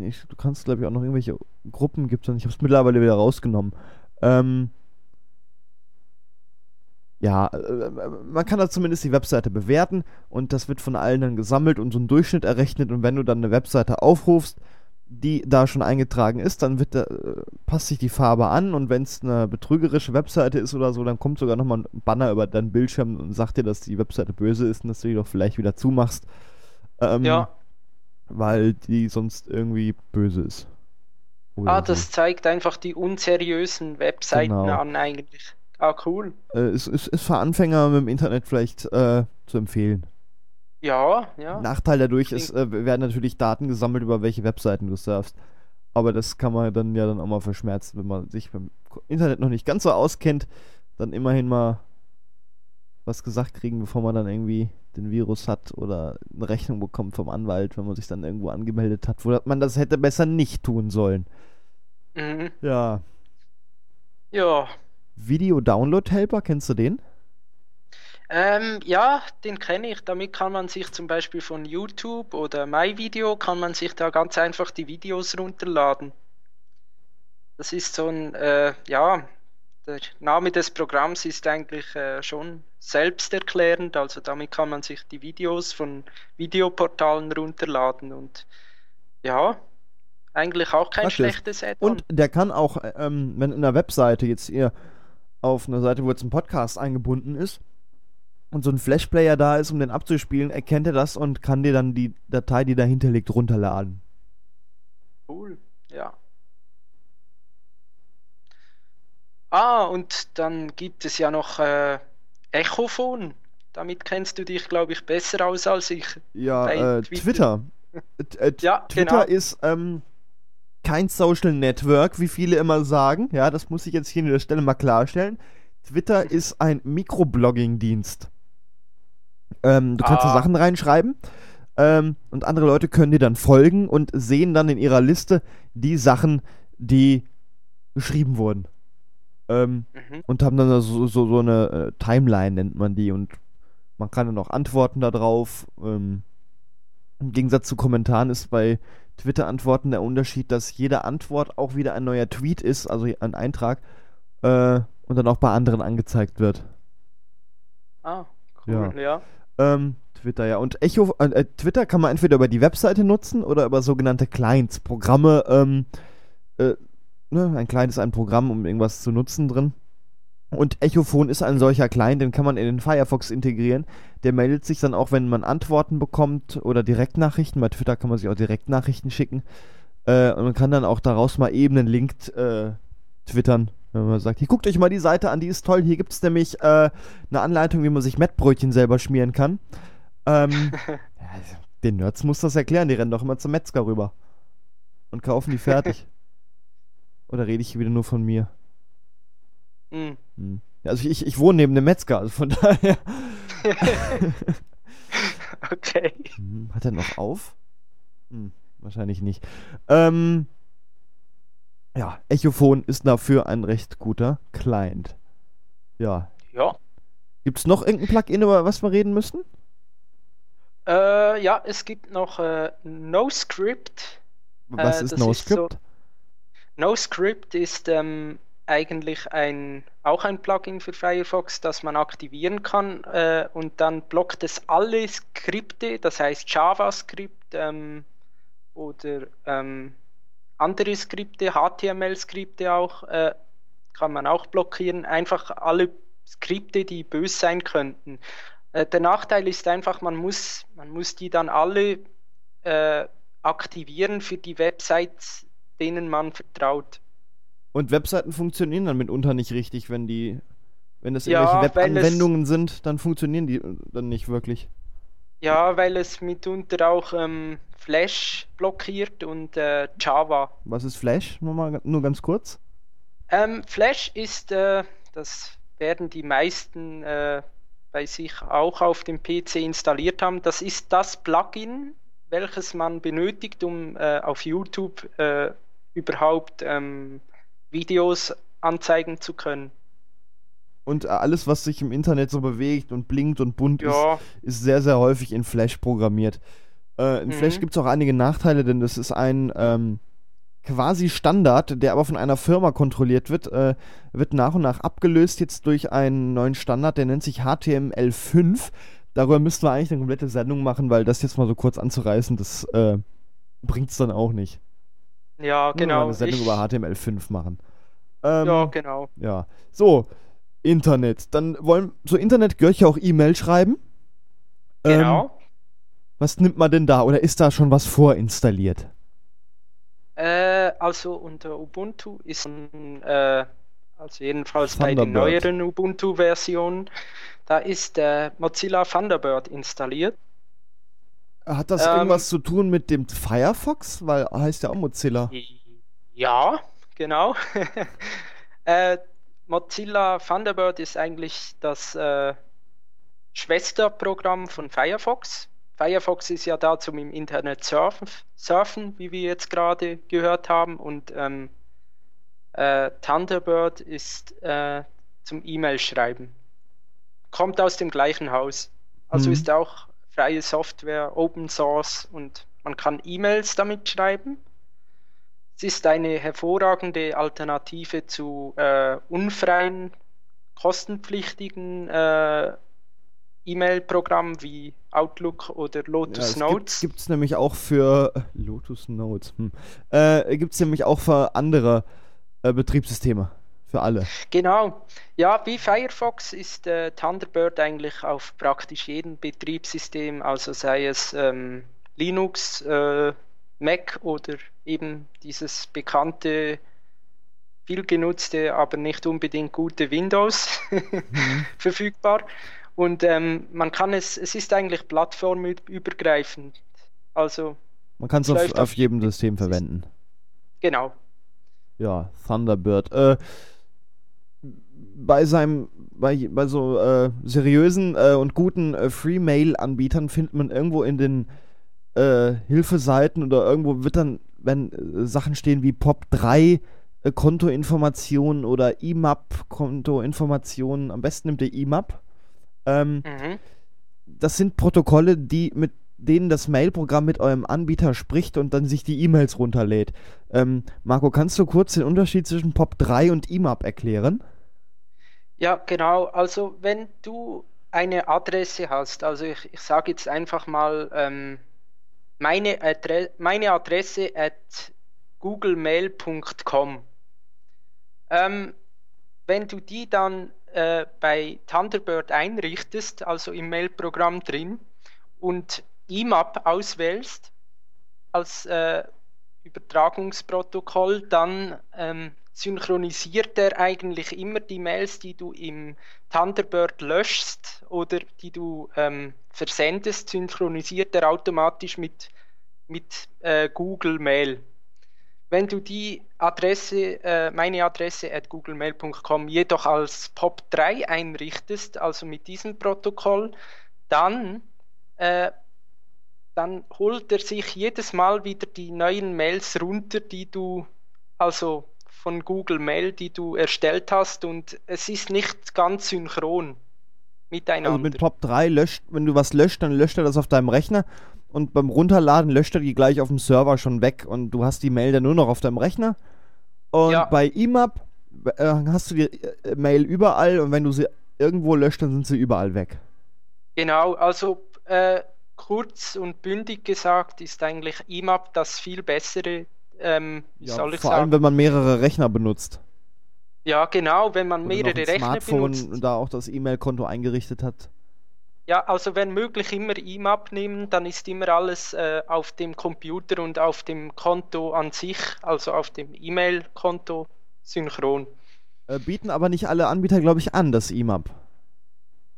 Speaker 2: ich, du kannst glaube ich auch noch irgendwelche Gruppen gibt es ich habe es mittlerweile wieder rausgenommen ähm, ja äh, man kann da zumindest die Webseite bewerten und das wird von allen dann gesammelt und so ein Durchschnitt errechnet und wenn du dann eine Webseite aufrufst die da schon eingetragen ist, dann wird da, äh, passt sich die Farbe an und wenn es eine betrügerische Webseite ist oder so, dann kommt sogar nochmal ein Banner über deinen Bildschirm und sagt dir, dass die Webseite böse ist und dass du die doch vielleicht wieder zumachst. Ähm,
Speaker 3: ja.
Speaker 2: Weil die sonst irgendwie böse ist. Oder
Speaker 3: Ah,
Speaker 2: so.
Speaker 3: das zeigt einfach die unseriösen Webseiten
Speaker 2: Genau.
Speaker 3: an eigentlich. Ah, cool.
Speaker 2: äh, ist, ist, ist für Anfänger mit dem Internet vielleicht äh, zu empfehlen.
Speaker 3: Ja, ja.
Speaker 2: Nachteil dadurch ist, äh, werden natürlich Daten gesammelt, über welche Webseiten du surfst. Aber das kann man dann ja dann auch mal verschmerzen, wenn man sich beim Internet noch nicht ganz so auskennt, dann immerhin mal was gesagt kriegen, bevor man dann irgendwie den Virus hat oder eine Rechnung bekommt vom Anwalt, wenn man sich dann irgendwo angemeldet hat, wo man das hätte besser nicht tun sollen.
Speaker 3: Mhm.
Speaker 2: Ja.
Speaker 3: Ja.
Speaker 2: Video Download Helper, kennst du den?
Speaker 3: Ähm, ja, den kenne ich. Damit kann man sich zum Beispiel von YouTube oder MyVideo kann man sich da ganz einfach die Videos runterladen. Das ist so ein, äh, ja, der Name des Programms ist eigentlich äh, schon selbsterklärend. Also damit kann man sich die Videos von Videoportalen runterladen und ja, eigentlich auch kein
Speaker 2: Praktisch.
Speaker 3: schlechtes Add-on.
Speaker 2: Und der kann auch, ähm, wenn in der Webseite jetzt ihr auf einer Seite, wo jetzt ein Podcast eingebunden ist und so ein Flashplayer da ist, um den abzuspielen, erkennt er das und kann dir dann die Datei, die dahinter liegt, runterladen.
Speaker 3: Cool, ja. Ah, und dann gibt es ja noch äh, Echophon. Damit kennst du dich, glaube ich, besser aus als ich.
Speaker 2: Ja, äh,
Speaker 3: Twitter.
Speaker 2: Twitter. Äh, t-
Speaker 3: Ja,
Speaker 2: Twitter
Speaker 3: genau.
Speaker 2: ist ähm, kein Social Network, wie viele immer sagen. Ja, das muss ich jetzt hier an der Stelle mal klarstellen. Twitter ist ein Mikroblogging-Dienst. Ähm, du kannst da
Speaker 3: Ah.
Speaker 2: Sachen reinschreiben ähm, und andere Leute können dir dann folgen und sehen dann in ihrer Liste die Sachen, die geschrieben wurden. Ähm,
Speaker 3: Mhm.
Speaker 2: und haben dann so, so, so eine äh, Timeline, nennt man die. Und man kann dann auch antworten darauf. Ähm, Im Gegensatz zu Kommentaren ist bei Twitter-Antworten der Unterschied, dass jede Antwort auch wieder ein neuer Tweet ist, also ein Eintrag, äh, und dann auch bei anderen angezeigt wird.
Speaker 3: Ah, cool, ja.
Speaker 2: Ähm, Twitter, ja. Und Echo, äh, äh, Twitter kann man entweder über die Webseite nutzen oder über sogenannte Clients, Programme. Ähm, äh, ne, ein ist ein Programm, um irgendwas zu nutzen drin. Und Echophon ist ein solcher Client, den kann man in den Firefox integrieren. Der meldet sich dann auch, wenn man Antworten bekommt oder Direktnachrichten. Bei Twitter kann man sich auch Direktnachrichten schicken. Äh, und man kann dann auch daraus mal eben einen Link äh, twittern. Wenn man sagt, hier guckt euch mal die Seite an, die ist toll. Hier gibt es nämlich äh, eine Anleitung, wie man sich Mettbrötchen selber schmieren kann. Ähm, ja, den Nerds muss das erklären, die rennen doch immer zum Metzger rüber. Und kaufen die fertig. Oder rede ich hier wieder nur von mir?
Speaker 3: Hm.
Speaker 2: Hm. Also ich, ich wohne neben dem Metzger, also von daher.
Speaker 3: okay.
Speaker 2: Hm, Hat er noch auf? Hm, wahrscheinlich nicht. Ähm, ja, Echophon ist dafür ein recht guter Client. Ja.
Speaker 3: Ja.
Speaker 2: Gibt es noch irgendein Plugin, über was wir reden müssen?
Speaker 3: Äh, ja, es gibt noch äh, NoScript.
Speaker 2: Was
Speaker 3: Äh,
Speaker 2: ist
Speaker 3: das ist
Speaker 2: NoScript?
Speaker 3: NoScript ist ähm, eigentlich ein, auch ein Plugin für Firefox, das man aktivieren kann äh, und dann blockt es alle Skripte, das heißt JavaScript ähm, oder ähm, andere Skripte, HTML-Skripte auch, äh, kann man auch blockieren. Einfach alle Skripte, die böse sein könnten. Äh, der Nachteil ist einfach, man muss, man muss die dann alle äh, aktivieren für die Websites, denen man vertraut.
Speaker 2: Und Webseiten funktionieren dann mitunter nicht richtig, wenn die. Wenn das
Speaker 3: Ja,
Speaker 2: irgendwelche
Speaker 3: es-
Speaker 2: Webanwendungen sind, dann funktionieren die äh, dann nicht wirklich.
Speaker 3: Ja, weil es mitunter auch ähm, Flash blockiert und äh, Java.
Speaker 2: Was ist Flash? Nur, mal, nur ganz kurz.
Speaker 3: Ähm, Flash ist, äh, das werden die meisten äh, bei sich auch auf dem PC installiert haben. Das ist das Plugin, welches man benötigt, um äh, auf YouTube äh, überhaupt ähm, Videos anzeigen zu können.
Speaker 2: Und äh, alles, was sich im Internet so bewegt und blinkt und bunt ist,
Speaker 3: Ja,
Speaker 2: ist sehr, sehr häufig in Flash programmiert. Äh, in
Speaker 3: Mhm.
Speaker 2: Flash gibt es auch einige Nachteile, denn das ist ein ähm, quasi Standard, der aber von einer Firma kontrolliert wird, äh, wird nach und nach abgelöst jetzt durch einen neuen Standard, der nennt sich HTML5. Darüber müssten wir eigentlich eine komplette Sendung machen, weil das jetzt mal so kurz anzureißen, das äh, bringt es dann auch nicht.
Speaker 3: Ja, genau.
Speaker 2: Eine Sendung
Speaker 3: Ich-
Speaker 2: über HTML5 machen. Ähm,
Speaker 3: ja, genau.
Speaker 2: ja. So, Internet. Dann wollen, zu Internet gehört ja auch E-Mail schreiben. Ähm,
Speaker 3: Genau.
Speaker 2: was nimmt man denn da? Oder ist da schon was vorinstalliert?
Speaker 3: Äh, also unter Ubuntu ist äh, also jedenfalls bei den neueren Ubuntu-Versionen, da ist äh, Mozilla Thunderbird installiert.
Speaker 2: Hat das
Speaker 3: Ähm,
Speaker 2: irgendwas zu tun mit dem Firefox? Weil heißt ja auch Mozilla.
Speaker 3: Ja, genau. äh, Mozilla Thunderbird ist eigentlich das äh, Schwesterprogramm von Firefox. Firefox ist ja da zum im Internet surfen, surfen wie wir jetzt gerade gehört haben, und ähm, äh, Thunderbird ist äh, zum E-Mail schreiben. Kommt aus dem gleichen Haus. Also
Speaker 2: Mhm.
Speaker 3: ist auch freie Software, Open Source und man kann E-Mails damit schreiben. Es ist eine hervorragende Alternative zu äh, unfreien, kostenpflichtigen äh, E-Mail-Programmen wie Outlook oder Lotus
Speaker 2: es
Speaker 3: Notes.
Speaker 2: Gibt es nämlich auch für äh, Lotus Notes. Hm. Äh, gibt es nämlich auch für andere äh, Betriebssysteme. Für alle.
Speaker 3: Genau. Ja, wie Firefox ist äh, Thunderbird eigentlich auf praktisch jedem Betriebssystem, also sei es ähm, Linux, äh, Mac oder eben dieses bekannte, viel genutzte, aber nicht unbedingt gute Windows verfügbar. Und ähm, man kann es, es ist eigentlich plattformübergreifend. Also,
Speaker 2: Man kann es auf, auf jedem System. verwenden.
Speaker 3: genau.
Speaker 2: Ja, Thunderbird. Äh, bei seinem, bei, bei so äh, seriösen äh, und guten äh, Free-Mail-Anbietern findet man irgendwo in den äh, Hilfeseiten oder irgendwo wird dann, wenn äh, Sachen stehen wie POP3 äh, Kontoinformationen oder IMAP Kontoinformationen, am besten nimmt ihr IMAP. Ähm,
Speaker 3: Mhm.
Speaker 2: das sind Protokolle, die mit denen das Mailprogramm mit eurem Anbieter spricht und dann sich die E-Mails runterlädt. Ähm, Marco, kannst du kurz den Unterschied zwischen POP3 und IMAP erklären?
Speaker 3: Ja, genau. Also wenn du eine Adresse hast, also ich, ich sage jetzt einfach mal ähm, meine, Adre meine Adresse at googlemail.com. Ähm, wenn du die dann äh, bei Thunderbird einrichtest, also im Mail-Programm drin, und IMAP auswählst als äh, Übertragungsprotokoll, dann ähm, synchronisiert er eigentlich immer die Mails, die du im Thunderbird löschst oder die du ähm, versendest, synchronisiert er automatisch mit, mit äh, Google Mail. Wenn du die Adresse, äh, meine Adresse at googlemail.com jedoch als POP3 einrichtest, also mit diesem Protokoll, dann, äh, dann holt er sich jedes Mal wieder die neuen Mails runter, die du also von Google Mail, die du erstellt hast und es ist nicht ganz synchron miteinander.
Speaker 2: Also mit POP3 löscht, wenn du was löscht, dann löscht er das auf deinem Rechner und beim Runterladen löscht er die gleich auf dem Server schon weg und du hast die Mail dann nur noch auf deinem Rechner. Und ja. bei IMAP äh, hast du die äh, Mail überall und wenn du sie irgendwo löscht, dann sind sie überall weg.
Speaker 3: Genau, also äh, kurz und bündig gesagt ist eigentlich IMAP das viel bessere ähm,
Speaker 2: ja, vor sagen? allem, wenn man mehrere Rechner benutzt.
Speaker 3: Ja, genau, wenn man
Speaker 2: Oder
Speaker 3: mehrere Rechner
Speaker 2: Smartphone
Speaker 3: benutzt.
Speaker 2: und da auch das E-Mail-Konto eingerichtet hat.
Speaker 3: Ja, also wenn möglich immer IMAP nehmen, dann ist immer alles äh, auf dem Computer und auf dem Konto an sich, also auf dem E-Mail-Konto synchron.
Speaker 2: Äh, bieten aber nicht alle Anbieter, glaube ich, an, das IMAP.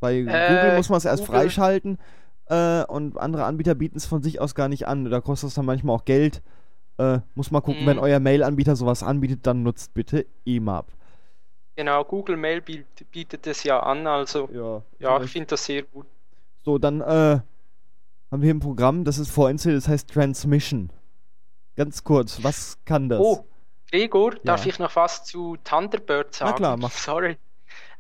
Speaker 2: Bei äh, Google muss man es erst Google. freischalten äh, und andere Anbieter bieten es von sich aus gar nicht an. Da kostet es dann manchmal auch Geld. Äh, muss mal gucken, mhm. wenn euer Mail-Anbieter sowas anbietet, dann nutzt bitte IMAP.
Speaker 3: Genau, Google Mail bietet es ja an, also ja, ja ich finde das sehr gut.
Speaker 2: So, dann äh, haben wir hier ein Programm, das ist vorinstalliert, das heißt Transmission. Ganz kurz, was kann das?
Speaker 3: Oh, Gregor, ja. darf ich noch was zu Thunderbird sagen?
Speaker 2: Na klar, mach.
Speaker 3: Sorry.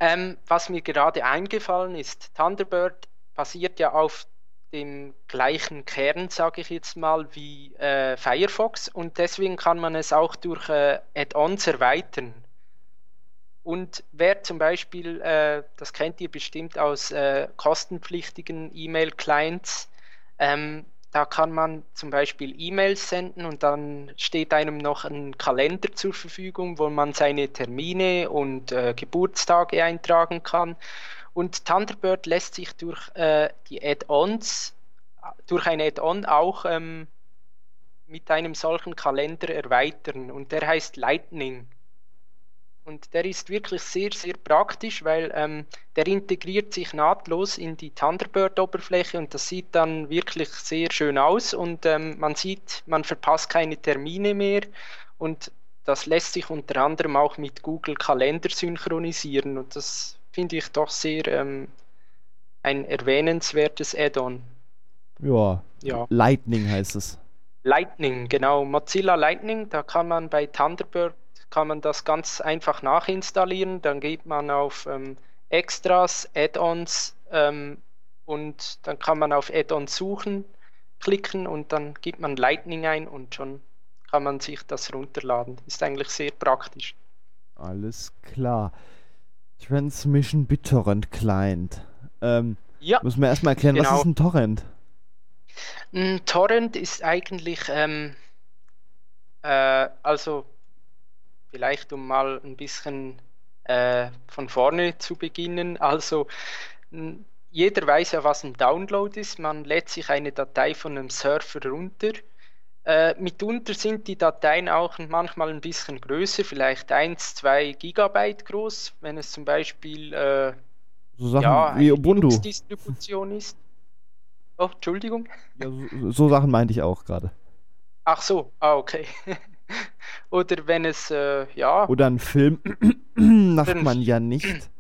Speaker 3: Ähm, was mir gerade eingefallen ist, Thunderbird basiert ja auf dem gleichen Kern, sage ich jetzt mal, wie äh, Firefox und deswegen kann man es auch durch äh, Add-ons erweitern. Und wer zum Beispiel, äh, das kennt ihr bestimmt aus äh, kostenpflichtigen E-Mail-Clients, ähm, da kann man zum Beispiel E-Mails senden und dann steht einem noch ein Kalender zur Verfügung, wo man seine Termine und äh, Geburtstage eintragen kann. Und Thunderbird lässt sich durch äh, die Add-ons, durch ein Add-on auch ähm, mit einem solchen Kalender erweitern. Und der heißt Lightning. Und der ist wirklich sehr, sehr praktisch, weil ähm, der integriert sich nahtlos in die Thunderbird-Oberfläche und das sieht dann wirklich sehr schön aus und ähm, man sieht, man verpasst keine Termine mehr und das lässt sich unter anderem auch mit Google Kalender synchronisieren und das finde ich doch sehr ähm, ein erwähnenswertes Add-on.
Speaker 2: Ja, ja, Lightning heißt es.
Speaker 3: Lightning, genau. Mozilla Lightning, da kann man bei Thunderbird kann man das ganz einfach nachinstallieren. Dann geht man auf ähm, Extras, Add-ons ähm, und dann kann man auf Add-ons suchen, klicken und dann gibt man Lightning ein und schon kann man sich das runterladen. Ist eigentlich sehr praktisch.
Speaker 2: Alles klar. Transmission BitTorrent Client. Ähm, ja. Müssen wir erstmal erklären, genau. was ist ein Torrent?
Speaker 3: Ein Torrent ist eigentlich, ähm, äh, also vielleicht um mal ein bisschen äh, von vorne zu beginnen. Also jeder weiß ja, was ein Download ist. Man lädt sich eine Datei von einem Surfer runter äh, mitunter sind die Dateien auch manchmal ein bisschen größer, vielleicht 1, 2 Gigabyte groß, wenn es zum Beispiel äh,
Speaker 2: so Sachen ja, wie Ubuntu
Speaker 3: Distribution ist. Oh, Entschuldigung.
Speaker 2: Ja, so, so, Sachen meinte ich auch gerade.
Speaker 3: Ach so, ah, okay. Oder wenn es, äh, ja.
Speaker 2: Oder ein Film macht man ja nicht.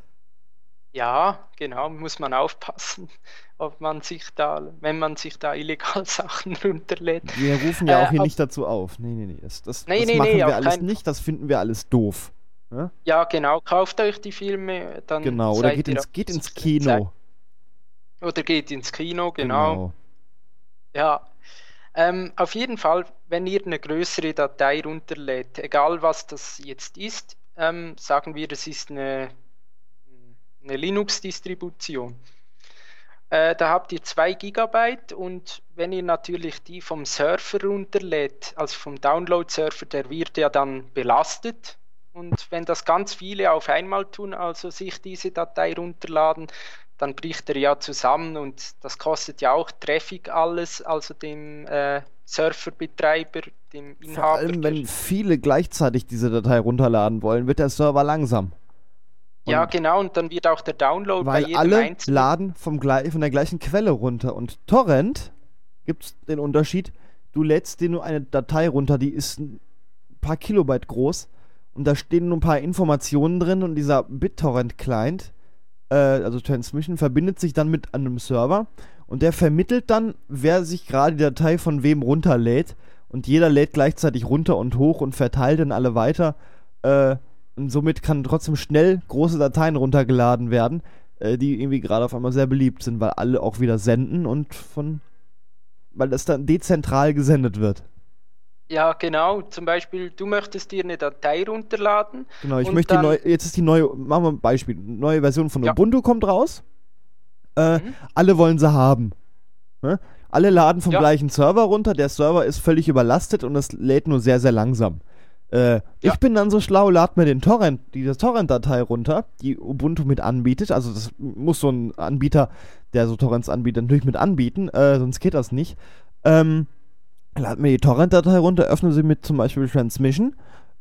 Speaker 3: Ja, genau, muss man aufpassen, ob man sich da, wenn man sich da illegal Sachen runterlädt.
Speaker 2: Wir rufen ja auch hier äh, nicht dazu auf. Nee, nee, nee. Das, das, nee, das nee, machen nee, wir alles nicht, das finden wir alles doof.
Speaker 3: Ja? ja, genau, kauft euch die Filme, dann.
Speaker 2: Genau, oder geht ins, geht ins Kino.
Speaker 3: Oder geht ins Kino, genau. genau. Ja. Ähm, auf jeden Fall, wenn ihr eine größere Datei runterlädt, egal was das jetzt ist, ähm, sagen wir, es ist eine eine Linux-Distribution. Äh, da habt ihr 2 GB und wenn ihr natürlich die vom Surfer runterlädt, also vom Download-Surfer, der wird ja dann belastet Und wenn das ganz viele auf einmal tun, also sich diese Datei runterladen, dann bricht er ja zusammen und das kostet ja auch Traffic alles, also dem äh, Surferbetreiber, dem Inhaber.
Speaker 2: Vor allem, wenn viele gleichzeitig diese Datei runterladen wollen, wird der Server langsam. Und
Speaker 3: ja, genau, und dann wird auch der Download bei
Speaker 2: weil
Speaker 3: jedem
Speaker 2: alle
Speaker 3: Einzelnen.
Speaker 2: laden vom, glei- von der gleichen Quelle runter. Und Torrent gibt es den Unterschied, du lädst dir nur eine Datei runter, die ist ein paar Kilobyte groß und da stehen nur ein paar Informationen drin und dieser BitTorrent-Client, äh, also Transmission, verbindet sich dann mit einem Server und der vermittelt dann, wer sich gerade die Datei von wem runterlädt und jeder lädt gleichzeitig runter und hoch und verteilt dann alle weiter. Äh, und somit kann trotzdem schnell große Dateien runtergeladen werden, äh, die irgendwie gerade auf einmal sehr beliebt sind, weil alle auch wieder senden und von. weil das dann dezentral gesendet wird.
Speaker 3: Ja, genau. Zum Beispiel, du möchtest dir eine Datei runterladen.
Speaker 2: Genau, ich möchte die neue. Jetzt ist die neue. Machen wir ein Beispiel. Neue Version von
Speaker 3: Ja.
Speaker 2: Ubuntu kommt raus. Äh,
Speaker 3: Mhm.
Speaker 2: Alle wollen sie haben. Ne? Alle laden vom
Speaker 3: Ja.
Speaker 2: gleichen Server runter. Der Server ist völlig überlastet und es lädt nur sehr, sehr langsam. Äh, Ich
Speaker 3: Ja.
Speaker 2: bin dann so schlau, lad mir den Torrent, diese Torrent-Datei runter, die Ubuntu mit anbietet. Also das muss so ein Anbieter, der so Torrents anbietet, natürlich mit anbieten, äh, sonst geht das nicht. Ähm, lad mir die Torrent-Datei runter, öffne sie mit zum Beispiel Transmission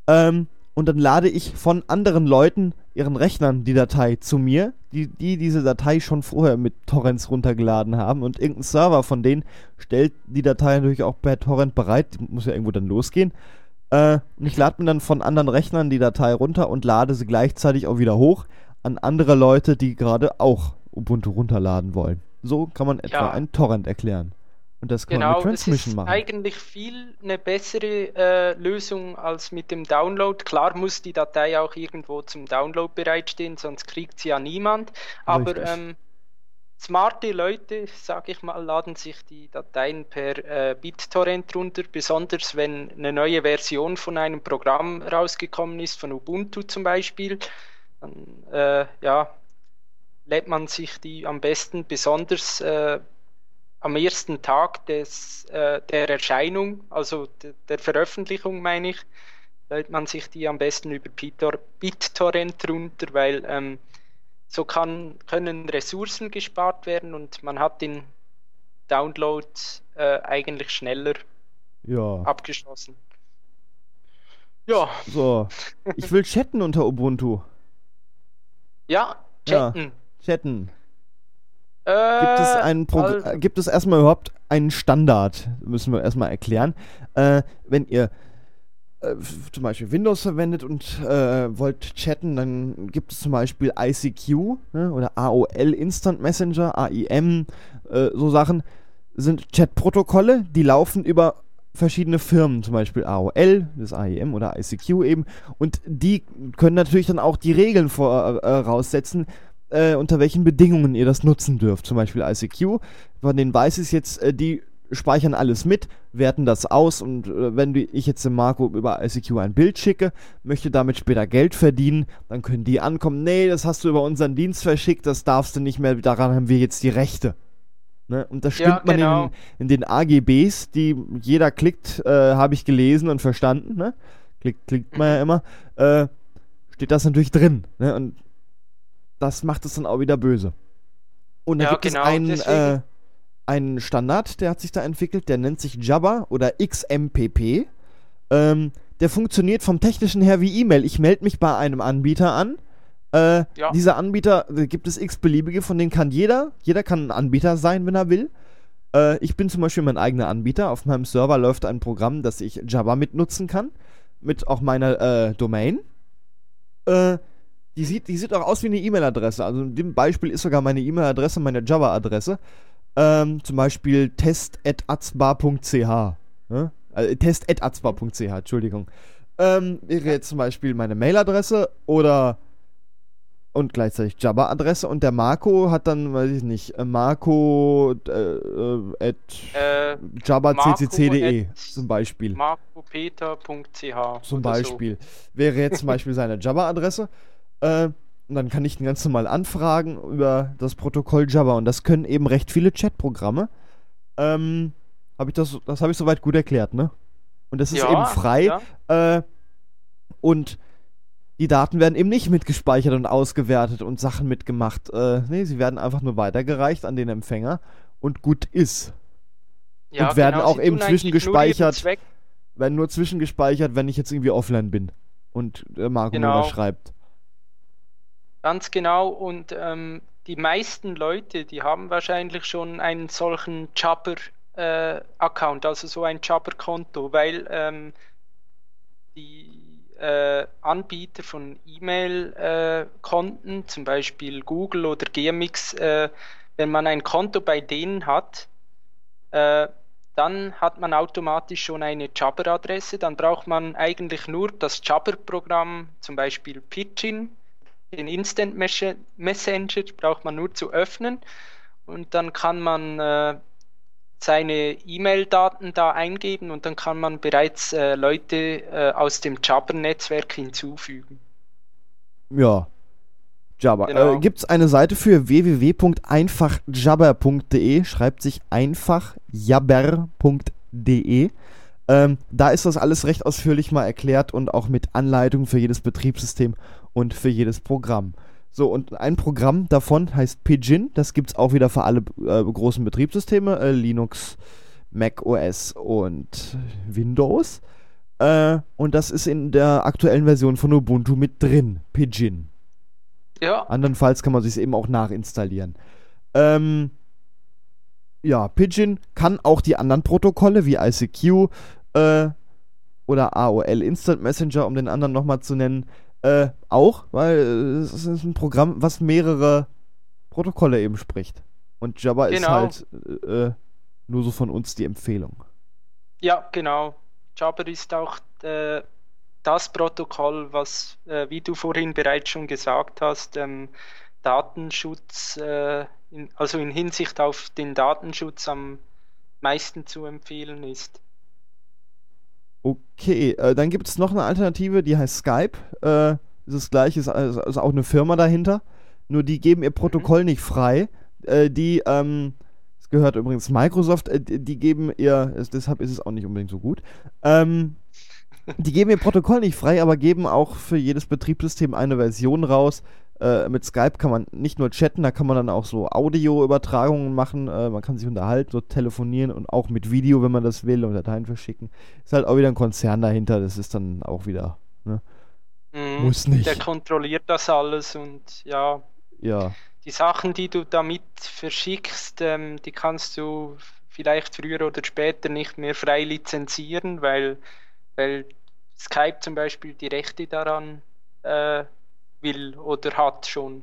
Speaker 2: ähm, und dann lade ich von anderen Leuten, ihren Rechnern, die Datei zu mir, die, die diese Datei schon vorher mit Torrents runtergeladen haben und irgendein Server von denen stellt die Datei natürlich auch per Torrent bereit, die muss ja irgendwo dann losgehen. Äh, und ich lade mir dann von anderen Rechnern die Datei runter und lade sie gleichzeitig auch wieder hoch an andere Leute, die gerade auch Ubuntu runterladen wollen. So kann man etwa
Speaker 3: Ja.
Speaker 2: einen Torrent erklären. Und das kann man
Speaker 3: Genau,
Speaker 2: mit
Speaker 3: es
Speaker 2: Transmission
Speaker 3: ist
Speaker 2: machen.
Speaker 3: eigentlich viel eine bessere äh, Lösung als mit dem Download. Klar muss die Datei auch irgendwo zum Download bereitstehen, sonst kriegt sie ja niemand. Aber ähm, smarte Leute, sage ich mal, laden sich die Dateien per äh, BitTorrent runter, besonders wenn eine neue Version von einem Programm rausgekommen ist, von Ubuntu zum Beispiel. Dann äh, ja, lädt man sich die am besten besonders äh, am ersten Tag des, äh, der Erscheinung, also de, der Veröffentlichung meine ich, lädt man sich die am besten über BitTorrent runter, weil ähm, so kann, können Ressourcen gespart werden und man hat den Download äh, eigentlich schneller
Speaker 2: Ja.
Speaker 3: abgeschlossen. Ja,
Speaker 2: So. Ich will chatten unter Ubuntu.
Speaker 3: ja,
Speaker 2: Ja.
Speaker 3: chatten.
Speaker 2: Chatten.
Speaker 3: Äh,
Speaker 2: Gibt es einen Progr
Speaker 3: also-
Speaker 2: äh, gibt es erstmal überhaupt einen Standard? Müssen wir erstmal erklären. Äh, wenn ihr äh, zum Beispiel Windows verwendet und äh, wollt chatten, dann gibt es zum Beispiel ICQ ne, oder AOL Instant Messenger, AIM, äh, so Sachen sind Chatprotokolle, die laufen über verschiedene Firmen, zum Beispiel AOL, das AIM oder ICQ eben, und die können natürlich dann auch die Regeln voraussetzen, äh, unter welchen Bedingungen ihr das nutzen dürft. Zum Beispiel ICQ, von denen weiß ich jetzt, äh, die speichern alles mit, werten das aus und äh, wenn ich jetzt dem Marco über ICQ ein Bild schicke, möchte damit später Geld verdienen, dann können die ankommen, nee, das hast du über unseren Dienst verschickt, das darfst du nicht mehr, daran haben wir jetzt die Rechte. Ne? Und das
Speaker 3: Ja,
Speaker 2: stimmt man
Speaker 3: genau.
Speaker 2: in, in den AGBs, die jeder klickt, äh, habe ich gelesen und verstanden, ne? Klickt, klickt man ja immer, äh, steht das natürlich drin, ne? Und das macht es dann auch wieder böse. Und da
Speaker 3: Ja,
Speaker 2: gibt
Speaker 3: genau,
Speaker 2: es einen, einen Standard, der hat sich da entwickelt, der nennt sich Jabba oder XMPP. Ähm, der funktioniert vom technischen her wie E-Mail. Ich melde mich bei einem Anbieter an. Äh,
Speaker 3: Ja.
Speaker 2: Dieser Anbieter, gibt es x-beliebige, von denen kann jeder, jeder kann ein Anbieter sein, wenn er will. Äh, ich bin zum Beispiel mein eigener Anbieter. Auf meinem Server läuft ein Programm, das ich Java mitnutzen kann. Mit auch meiner äh, Domain. Äh, die sieht, die sieht auch aus wie eine E-Mail-Adresse. Also in dem Beispiel ist sogar meine E-Mail-Adresse meine Java-Adresse. Ähm, zum Beispiel test.atzbar.ch. Ne? Also, test.atzbar.ch, Entschuldigung. Ähm, wäre jetzt zum Beispiel meine Mailadresse oder und gleichzeitig Java-Adresse und der Marco hat dann, weiß ich nicht, äh, Marco äh, äh, at
Speaker 3: äh, at
Speaker 2: zum Beispiel.
Speaker 3: marcopeter.ch
Speaker 2: Zum Beispiel. Wäre jetzt zum Beispiel seine Java-Adresse. Äh, und dann kann ich ihn ganz normal anfragen über das Protokoll Java. Und das können eben recht viele Chat-Programme. Ähm, hab ich das, das habe ich soweit gut erklärt, ne? Und das ist
Speaker 3: Ja,
Speaker 2: eben frei.
Speaker 3: ja.
Speaker 2: Äh, und die Daten werden eben nicht mitgespeichert und ausgewertet und Sachen mitgemacht. Äh, nee, sie werden einfach nur weitergereicht an den Empfänger und gut ist.
Speaker 3: Ja,
Speaker 2: und werden
Speaker 3: genau,
Speaker 2: auch eben
Speaker 3: nur
Speaker 2: zwischengespeichert.
Speaker 3: Zweck-
Speaker 2: Werden nur zwischengespeichert, wenn ich jetzt irgendwie offline bin und äh, Marco
Speaker 3: Genau.
Speaker 2: Schreibt.
Speaker 3: Ganz genau. Und ähm, die meisten Leute, die haben wahrscheinlich schon einen solchen Jabber-Account, also so ein Jabber-Konto, weil ähm, die äh, Anbieter von E-Mail-Konten, zum Beispiel Google oder GMX, äh, wenn man ein Konto bei denen hat, äh, dann hat man automatisch schon eine Jabber-Adresse. Dann braucht man eigentlich nur das Jabber-Programm, zum Beispiel Pidgin, den Instant Mes- Messenger braucht man nur zu öffnen und dann kann man äh, seine E-Mail-Daten da eingeben und dann kann man bereits äh, Leute äh, aus dem Jabber-Netzwerk hinzufügen.
Speaker 2: Ja. Jabber.
Speaker 3: Genau.
Speaker 2: Äh, Gibt es eine Seite für www.einfachjabber.de, schreibt sich einfachjabber.de. Ähm, da ist das alles recht ausführlich mal erklärt und auch mit Anleitungen für jedes Betriebssystem und für jedes Programm. So, und ein Programm davon heißt Pidgin. Das gibt es auch wieder für alle äh, großen Betriebssysteme, äh, Linux, Mac OS und Windows. Äh, und das ist in der aktuellen Version von Ubuntu mit drin, Pidgin.
Speaker 3: Ja,
Speaker 2: Andernfalls kann man sich eben auch nachinstallieren. Ähm, ja, Pidgin kann auch die anderen Protokolle wie ICQ äh, oder AOL Instant Messenger, um den anderen nochmal zu nennen, äh, auch, weil äh, es ist ein Programm, was mehrere Protokolle eben spricht. Und Jabba ist
Speaker 3: Genau.
Speaker 2: halt äh, nur so von uns die Empfehlung.
Speaker 3: ja, genau. Jabber ist auch äh, das Protokoll, was, äh, wie du vorhin bereits schon gesagt hast, ähm, Datenschutz, äh, in, also in Hinsicht auf den Datenschutz am meisten zu empfehlen ist.
Speaker 2: Okay, äh, dann gibt es noch eine Alternative, die heißt Skype. Äh, ist das gleiche, ist, ist auch eine Firma dahinter. Nur die geben ihr Protokoll nicht frei. Äh, die, ähm, es gehört übrigens Microsoft, äh, die geben ihr, es, deshalb ist es auch nicht unbedingt so gut. Ähm, die geben ihr Protokoll nicht frei, aber geben auch für jedes Betriebssystem eine Version raus. Äh, mit Skype kann man nicht nur chatten, da kann man dann auch so Audioübertragungen machen. Äh, man kann sich unterhalten, so telefonieren und auch mit Video, wenn man das will, und Dateien verschicken. Ist halt auch wieder ein Konzern dahinter, das ist dann auch wieder. Ne?
Speaker 3: Mhm.
Speaker 2: Muss nicht.
Speaker 3: Der kontrolliert das alles und ja,
Speaker 2: Ja.
Speaker 3: die Sachen, die du damit verschickst, ähm, die kannst du vielleicht früher oder später nicht mehr frei lizenzieren, weil, weil Skype zum Beispiel die Rechte daran äh, will oder hat schon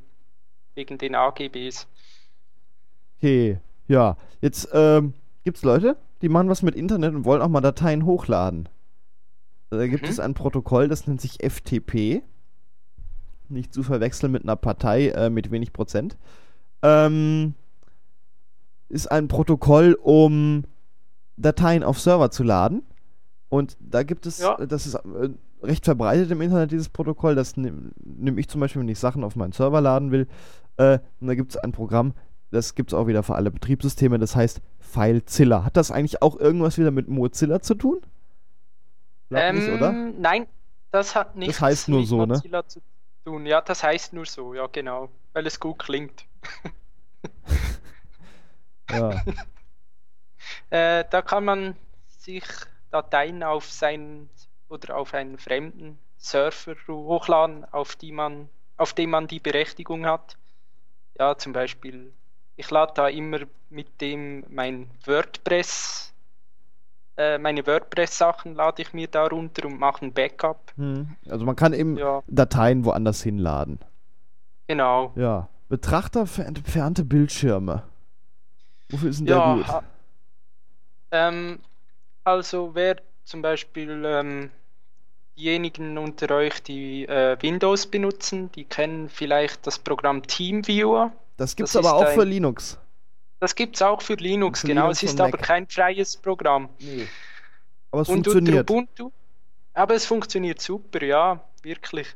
Speaker 3: wegen den AGBs.
Speaker 2: Okay, ja. Jetzt ähm, gibt es Leute, die machen was mit Internet und wollen auch mal Dateien hochladen. Da gibt
Speaker 3: Mhm.
Speaker 2: es ein Protokoll, das nennt sich FTP. Nicht zu verwechseln mit einer Partei äh, mit wenig Prozent. Ähm, ist ein Protokoll, um Dateien auf Server zu laden. Und da gibt es,
Speaker 3: Ja.
Speaker 2: das ist äh, recht verbreitet im Internet, dieses Protokoll. Das nehme nehm ich zum Beispiel, wenn ich Sachen auf meinen Server laden will. Äh, und da gibt es ein Programm, das gibt es auch wieder für alle Betriebssysteme, das heißt FileZilla. Hat das eigentlich auch irgendwas wieder mit Mozilla zu tun? Glaub nicht, oder?
Speaker 3: Ähm, Nein, das hat nichts
Speaker 2: heißt nur
Speaker 3: mit
Speaker 2: so, ne?
Speaker 3: Mozilla zu tun. Ja, das heißt nur so, ja genau, weil es gut klingt.
Speaker 2: Ja.
Speaker 3: Äh, da kann man sich Dateien auf seinen oder auf einen fremden Server hochladen, auf die man, auf dem man die Berechtigung hat. Ja, zum Beispiel, ich lade da immer mit dem mein WordPress, äh, meine WordPress-Sachen lade ich mir da runter und mache ein Backup.
Speaker 2: Hm. Also man kann eben
Speaker 3: Ja,
Speaker 2: Dateien woanders hinladen.
Speaker 3: genau.
Speaker 2: Ja. Betrachter für entfernte Bildschirme. Wofür ist denn der
Speaker 3: Ja,
Speaker 2: gut?
Speaker 3: ha- ähm, also wer zum Beispiel ähm, diejenigen unter euch, die äh, Windows benutzen, die kennen vielleicht das Programm TeamViewer.
Speaker 2: Das gibt's
Speaker 3: das
Speaker 2: aber auch
Speaker 3: ein-
Speaker 2: für Linux.
Speaker 3: Das gibt es auch für Linux,
Speaker 2: Für
Speaker 3: genau.
Speaker 2: Linux
Speaker 3: es ist aber
Speaker 2: Mac.
Speaker 3: kein freies Programm.
Speaker 2: Nee. Aber es
Speaker 3: und
Speaker 2: funktioniert.
Speaker 3: unter Ubuntu, aber es funktioniert super, ja, wirklich.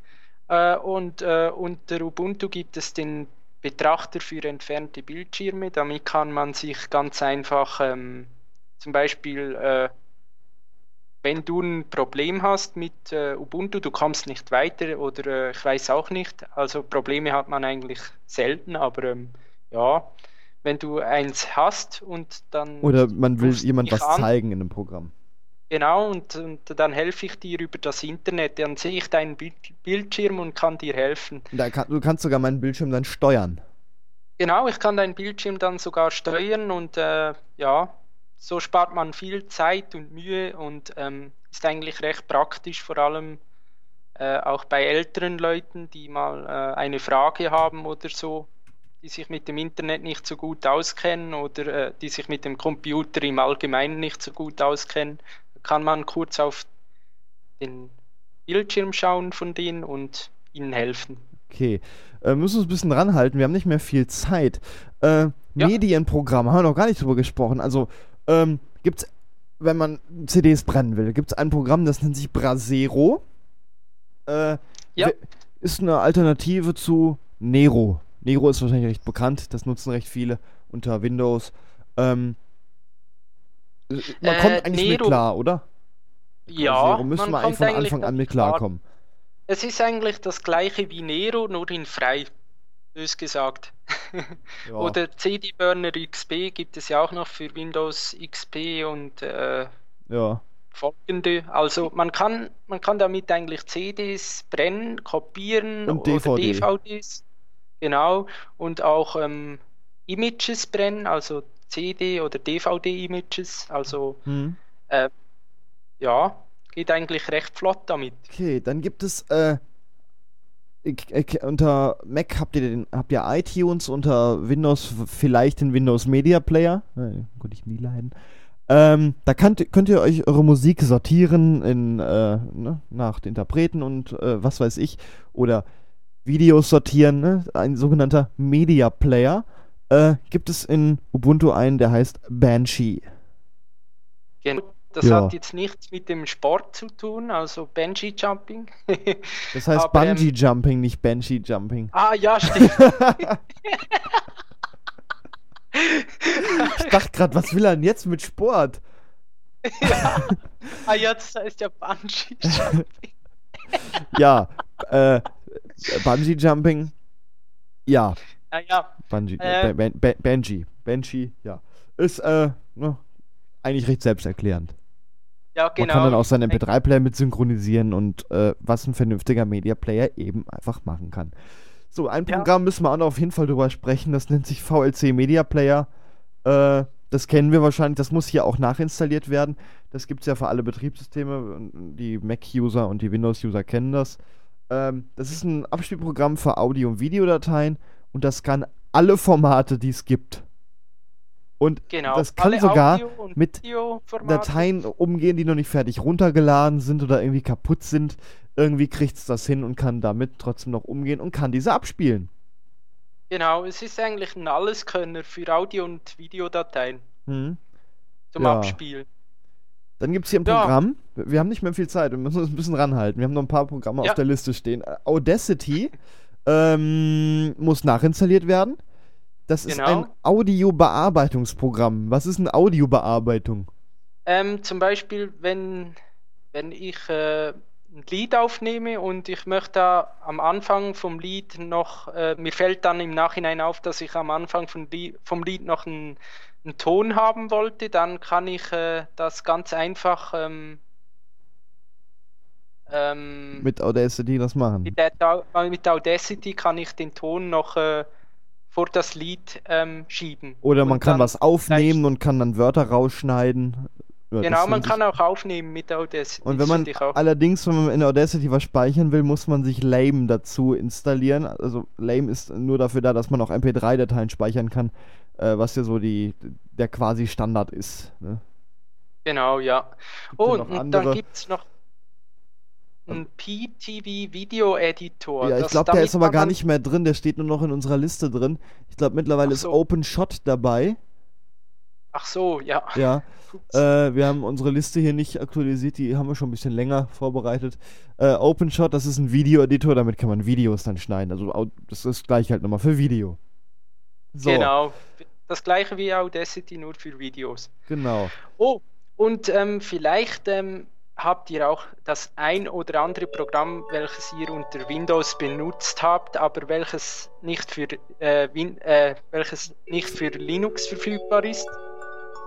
Speaker 3: Äh, und äh, unter Ubuntu gibt es den Betrachter für entfernte Bildschirme. Damit kann man sich ganz einfach ähm, zum Beispiel, äh, wenn du ein Problem hast mit äh, Ubuntu, du kommst nicht weiter oder äh, ich weiß auch nicht. Also Probleme hat man eigentlich selten, aber ähm, ja, wenn du eins hast und dann.
Speaker 2: Oder man will jemand was
Speaker 3: an.
Speaker 2: zeigen in einem Programm.
Speaker 3: Genau, und, und dann helfe ich dir über das Internet. Dann sehe ich deinen Bild Bildschirm und kann dir helfen.
Speaker 2: Da kann, du kannst sogar meinen Bildschirm dann steuern.
Speaker 3: Genau, ich kann deinen Bildschirm dann sogar steuern und äh, ja, so spart man viel Zeit und Mühe und ähm, ist eigentlich recht praktisch, vor allem äh, auch bei älteren Leuten, die mal äh, eine Frage haben oder so, die sich mit dem Internet nicht so gut auskennen oder äh, die sich mit dem Computer im Allgemeinen nicht so gut auskennen, kann man kurz auf den Bildschirm schauen von denen und ihnen helfen.
Speaker 2: Okay. Äh, müssen uns ein bisschen ranhalten, wir haben nicht mehr viel Zeit. Äh,
Speaker 3: Ja.
Speaker 2: Medienprogramm, haben wir noch gar nicht drüber gesprochen. Also, ähm, gibt's, wenn man CDs brennen will, gibt es ein Programm, das nennt sich Brasero. Äh,
Speaker 3: Ja.
Speaker 2: Ist eine Alternative zu Nero. Nero ist wahrscheinlich recht bekannt, das nutzen recht viele unter Windows. Ähm, äh, man
Speaker 3: Äh,
Speaker 2: kommt eigentlich mit
Speaker 3: Nero-
Speaker 2: klar, oder?
Speaker 3: Ja,
Speaker 2: Brasero müssen
Speaker 3: man
Speaker 2: wir eigentlich von Anfang an mit
Speaker 3: klar.
Speaker 2: klarkommen.
Speaker 3: Es ist eigentlich das gleiche wie Nero, nur in frei, bös gesagt.
Speaker 2: Ja.
Speaker 3: Oder CD Burner XP gibt es ja auch noch für Windows XP und äh,
Speaker 2: ja.
Speaker 3: folgende. Also man kann, man kann damit eigentlich CDs brennen, kopieren
Speaker 2: Und
Speaker 3: oder
Speaker 2: DVD.
Speaker 3: DVDs. Genau. Und auch ähm, Images brennen, also CD oder DVD-Images. Also
Speaker 2: Hm.
Speaker 3: ja, geht eigentlich recht flott damit.
Speaker 2: Okay, dann gibt es äh, unter Mac habt ihr den habt ihr iTunes, unter Windows vielleicht den Windows Media Player. Äh, konnte ich nie leiden. Ähm, da könnt, könnt ihr euch eure Musik sortieren in, äh, ne, nach Interpreten und äh, was weiß ich. Oder Videos sortieren, ne? ein sogenannter Media Player. Äh, gibt es in Ubuntu einen, der heißt Banshee.
Speaker 3: Genau. Das
Speaker 2: Ja.
Speaker 3: hat jetzt nichts mit dem Sport zu tun, also Bungee Jumping.
Speaker 2: Das heißt
Speaker 3: Aber, ähm,
Speaker 2: Bungee Jumping, nicht Banshee Jumping.
Speaker 3: ah ja, stimmt.
Speaker 2: Ich dachte gerade, was will er denn jetzt mit Sport?
Speaker 3: ah ja, das heißt ja Bungee Jumping.
Speaker 2: Ja, äh, Bungee Jumping. Ja,
Speaker 3: Ah ja,
Speaker 2: Bungee,
Speaker 3: Äh.
Speaker 2: ben, ben, Banshee, Banshee, ja. Ist, äh, ne, eigentlich recht selbsterklärend.
Speaker 3: Ja
Speaker 2: Man
Speaker 3: genau.
Speaker 2: kann dann auch seinen MP3-Player mit synchronisieren und äh, was ein vernünftiger Media-Player eben einfach machen kann. So, ein
Speaker 3: Ja.
Speaker 2: Programm müssen wir auch noch auf jeden Fall drüber sprechen, das nennt sich VLC Media Player. Äh, das kennen wir wahrscheinlich, das muss hier auch nachinstalliert werden. Das gibt es ja für alle Betriebssysteme. Die Mac-User und die Windows-User kennen das. Ähm, das ist ein Abspielprogramm für Audio- und Videodateien und das kann alle Formate, die es gibt. Und
Speaker 3: genau.
Speaker 2: das kann
Speaker 3: Alle
Speaker 2: sogar mit. Dateien umgehen, die noch nicht fertig runtergeladen sind oder irgendwie kaputt sind. Irgendwie kriegt es das hin und kann damit trotzdem noch umgehen und kann diese abspielen.
Speaker 3: Genau, es ist eigentlich ein Alleskönner für Audio- und Videodateien
Speaker 2: Hm.
Speaker 3: zum
Speaker 2: Ja.
Speaker 3: Abspielen.
Speaker 2: Dann gibt es hier ein
Speaker 3: Ja.
Speaker 2: Programm. Wir haben nicht mehr viel Zeit, wir müssen uns ein bisschen ranhalten. Wir haben noch ein paar Programme
Speaker 3: Ja.
Speaker 2: auf der Liste stehen. Audacity ähm, muss nachinstalliert werden. Das ist
Speaker 3: Genau.
Speaker 2: ein Audiobearbeitungsprogramm. Was ist eine Audiobearbeitung?
Speaker 3: Ähm, zum Beispiel, wenn, wenn ich äh, ein Lied aufnehme und ich möchte am Anfang vom Lied noch, äh, mir fällt dann im Nachhinein auf, dass ich am Anfang vom Lied, vom Lied noch einen, einen Ton haben wollte, dann kann ich äh, das ganz einfach ähm, ähm,
Speaker 2: Mit Audacity das machen.
Speaker 3: mit Audacity kann ich den Ton noch äh, vor das Lied ähm, schieben.
Speaker 2: Oder man kann was aufnehmen und kann dann Wörter rausschneiden. Ja,
Speaker 3: Genau, man kann auch aufnehmen mit Audacity.
Speaker 2: Und wenn man allerdings, wenn man in Audacity was speichern will, muss man sich Lame dazu installieren. Also Lame ist nur dafür da, dass man auch MP3-Dateien speichern kann, äh, was ja so die der quasi Standard ist. Ne?
Speaker 3: Genau, ja.
Speaker 2: Gibt
Speaker 3: Oh, und
Speaker 2: andere.
Speaker 3: dann gibt es noch einen PTV Video Editor.
Speaker 2: Ja, ich glaube, der ist aber gar nicht mehr drin, der steht nur noch in unserer Liste drin. Ich glaube, mittlerweile
Speaker 3: Ach
Speaker 2: ist
Speaker 3: so.
Speaker 2: OpenShot dabei.
Speaker 3: Ach so, ja.
Speaker 2: Ja, äh, wir haben unsere Liste hier nicht aktualisiert, die haben wir schon ein bisschen länger vorbereitet. Äh, OpenShot, das ist ein Video-Editor, damit kann man Videos dann schneiden. Also das ist gleich halt nochmal für Video. So,
Speaker 3: Genau. Das gleiche wie Audacity, nur für Videos.
Speaker 2: genau.
Speaker 3: Oh, und ähm, vielleicht ähm, habt ihr auch das ein oder andere Programm, welches ihr unter Windows benutzt habt, aber welches nicht für, äh, Win äh, welches nicht für Linux verfügbar ist.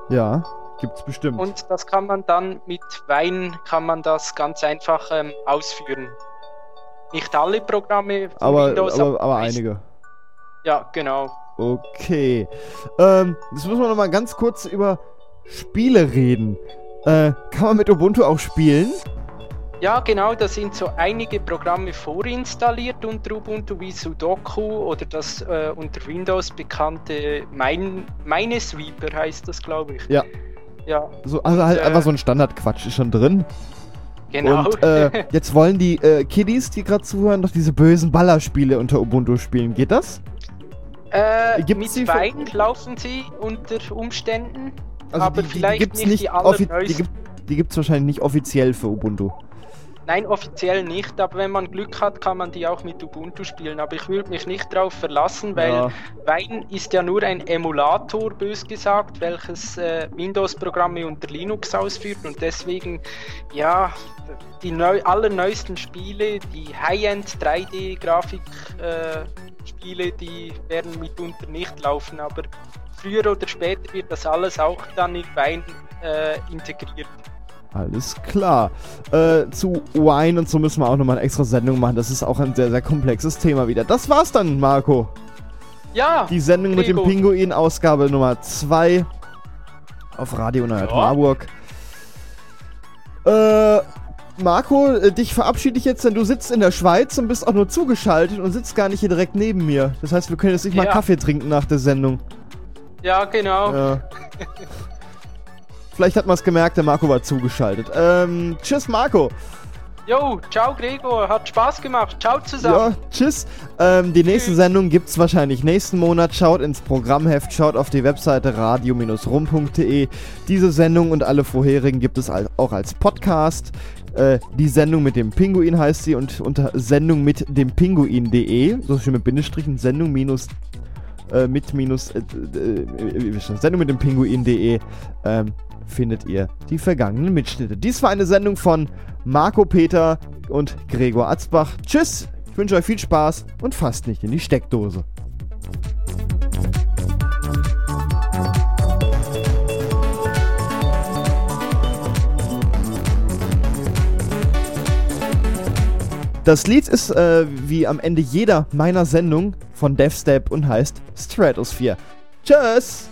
Speaker 2: Ja, gibt's bestimmt.
Speaker 3: Und das kann man dann mit Wein kann man das ganz einfach ähm, ausführen. Nicht alle Programme
Speaker 2: aber,
Speaker 3: Windows,
Speaker 2: aber, aber einige.
Speaker 3: Ja, genau.
Speaker 2: Okay. Ähm, jetzt müssen wir noch mal ganz kurz über Spiele reden. Äh, kann man mit Ubuntu auch spielen?
Speaker 3: Ja, genau, da sind so einige Programme vorinstalliert unter Ubuntu wie Sudoku oder das äh, unter Windows bekannte mein, Minesweeper heißt das, glaube ich.
Speaker 2: Ja.
Speaker 3: Ja,
Speaker 2: So, also halt
Speaker 3: Äh.
Speaker 2: einfach so ein Standardquatsch ist schon drin.
Speaker 3: genau.
Speaker 2: Und äh, jetzt wollen die äh, Kiddies, die gerade zuhören, doch diese bösen Ballerspiele unter Ubuntu spielen. Geht das?
Speaker 3: äh,
Speaker 2: gibt's
Speaker 3: mit Wein laufen sie unter Umständen,
Speaker 2: Also
Speaker 3: aber
Speaker 2: die, die,
Speaker 3: vielleicht
Speaker 2: die gibt's
Speaker 3: nicht die
Speaker 2: offi- die,
Speaker 3: allerneuesten.
Speaker 2: gibt, gibt's wahrscheinlich nicht offiziell für Ubuntu.
Speaker 3: Nein, offiziell nicht, aber wenn man Glück hat, kann man die auch mit Ubuntu spielen. Aber ich würde mich nicht darauf verlassen, weil
Speaker 2: Ja.
Speaker 3: Wine ist ja nur ein Emulator, bös gesagt, welches äh, Windows-Programme unter Linux ausführt und deswegen, ja, die neu allerneuesten Spiele, die High-End 3D-Grafik-Spiele, die werden mitunter nicht laufen, aber früher oder später wird das alles auch dann in Wine äh, integriert.
Speaker 2: Alles klar. Äh, zu Wine und so müssen wir auch nochmal eine extra Sendung machen. Das ist auch ein sehr, sehr komplexes Thema wieder. Das war's dann, Marco.
Speaker 3: Ja,
Speaker 2: Die Sendung mit dem
Speaker 3: Gregor.
Speaker 2: Pinguin, Ausgabe Nummer 2 auf Radio Neuert
Speaker 3: Ja.
Speaker 2: Marburg. Äh, Marco, äh, dich verabschiede ich jetzt, denn du sitzt in der Schweiz und bist auch nur zugeschaltet und sitzt gar nicht hier direkt neben mir. Das heißt, wir können jetzt nicht mal
Speaker 3: Ja.
Speaker 2: Kaffee trinken nach der Sendung.
Speaker 3: ja, genau.
Speaker 2: Ja. Vielleicht hat man es gemerkt, der Marco war zugeschaltet. Ähm, tschüss, Marco.
Speaker 3: Jo, ciao Gregor, hat Spaß gemacht. Ciao zusammen.
Speaker 2: Ja, tschüss. Ähm, die nächste. Sendung gibt's wahrscheinlich nächsten Monat. Schaut ins Programmheft, schaut auf die Webseite radio-rum.de. Diese Sendung und alle vorherigen gibt es auch als Podcast. Äh, die Sendung mit dem Pinguin heißt sie und unter Sendung mit dem Pinguin.de, so schön mit Bindestrichen, Sendung minus äh, mit minus äh, äh, äh, Sendung mit dem Pinguin.de ähm, findet ihr die vergangenen Mitschnitte. Dies war eine Sendung von Marco Peter und Gregor Atzbach. Tschüss, ich wünsche euch viel Spaß und fasst nicht in die Steckdose. Das Lied ist äh, wie am Ende jeder meiner Sendung von DevStep und heißt Stratosphere. Tschüss!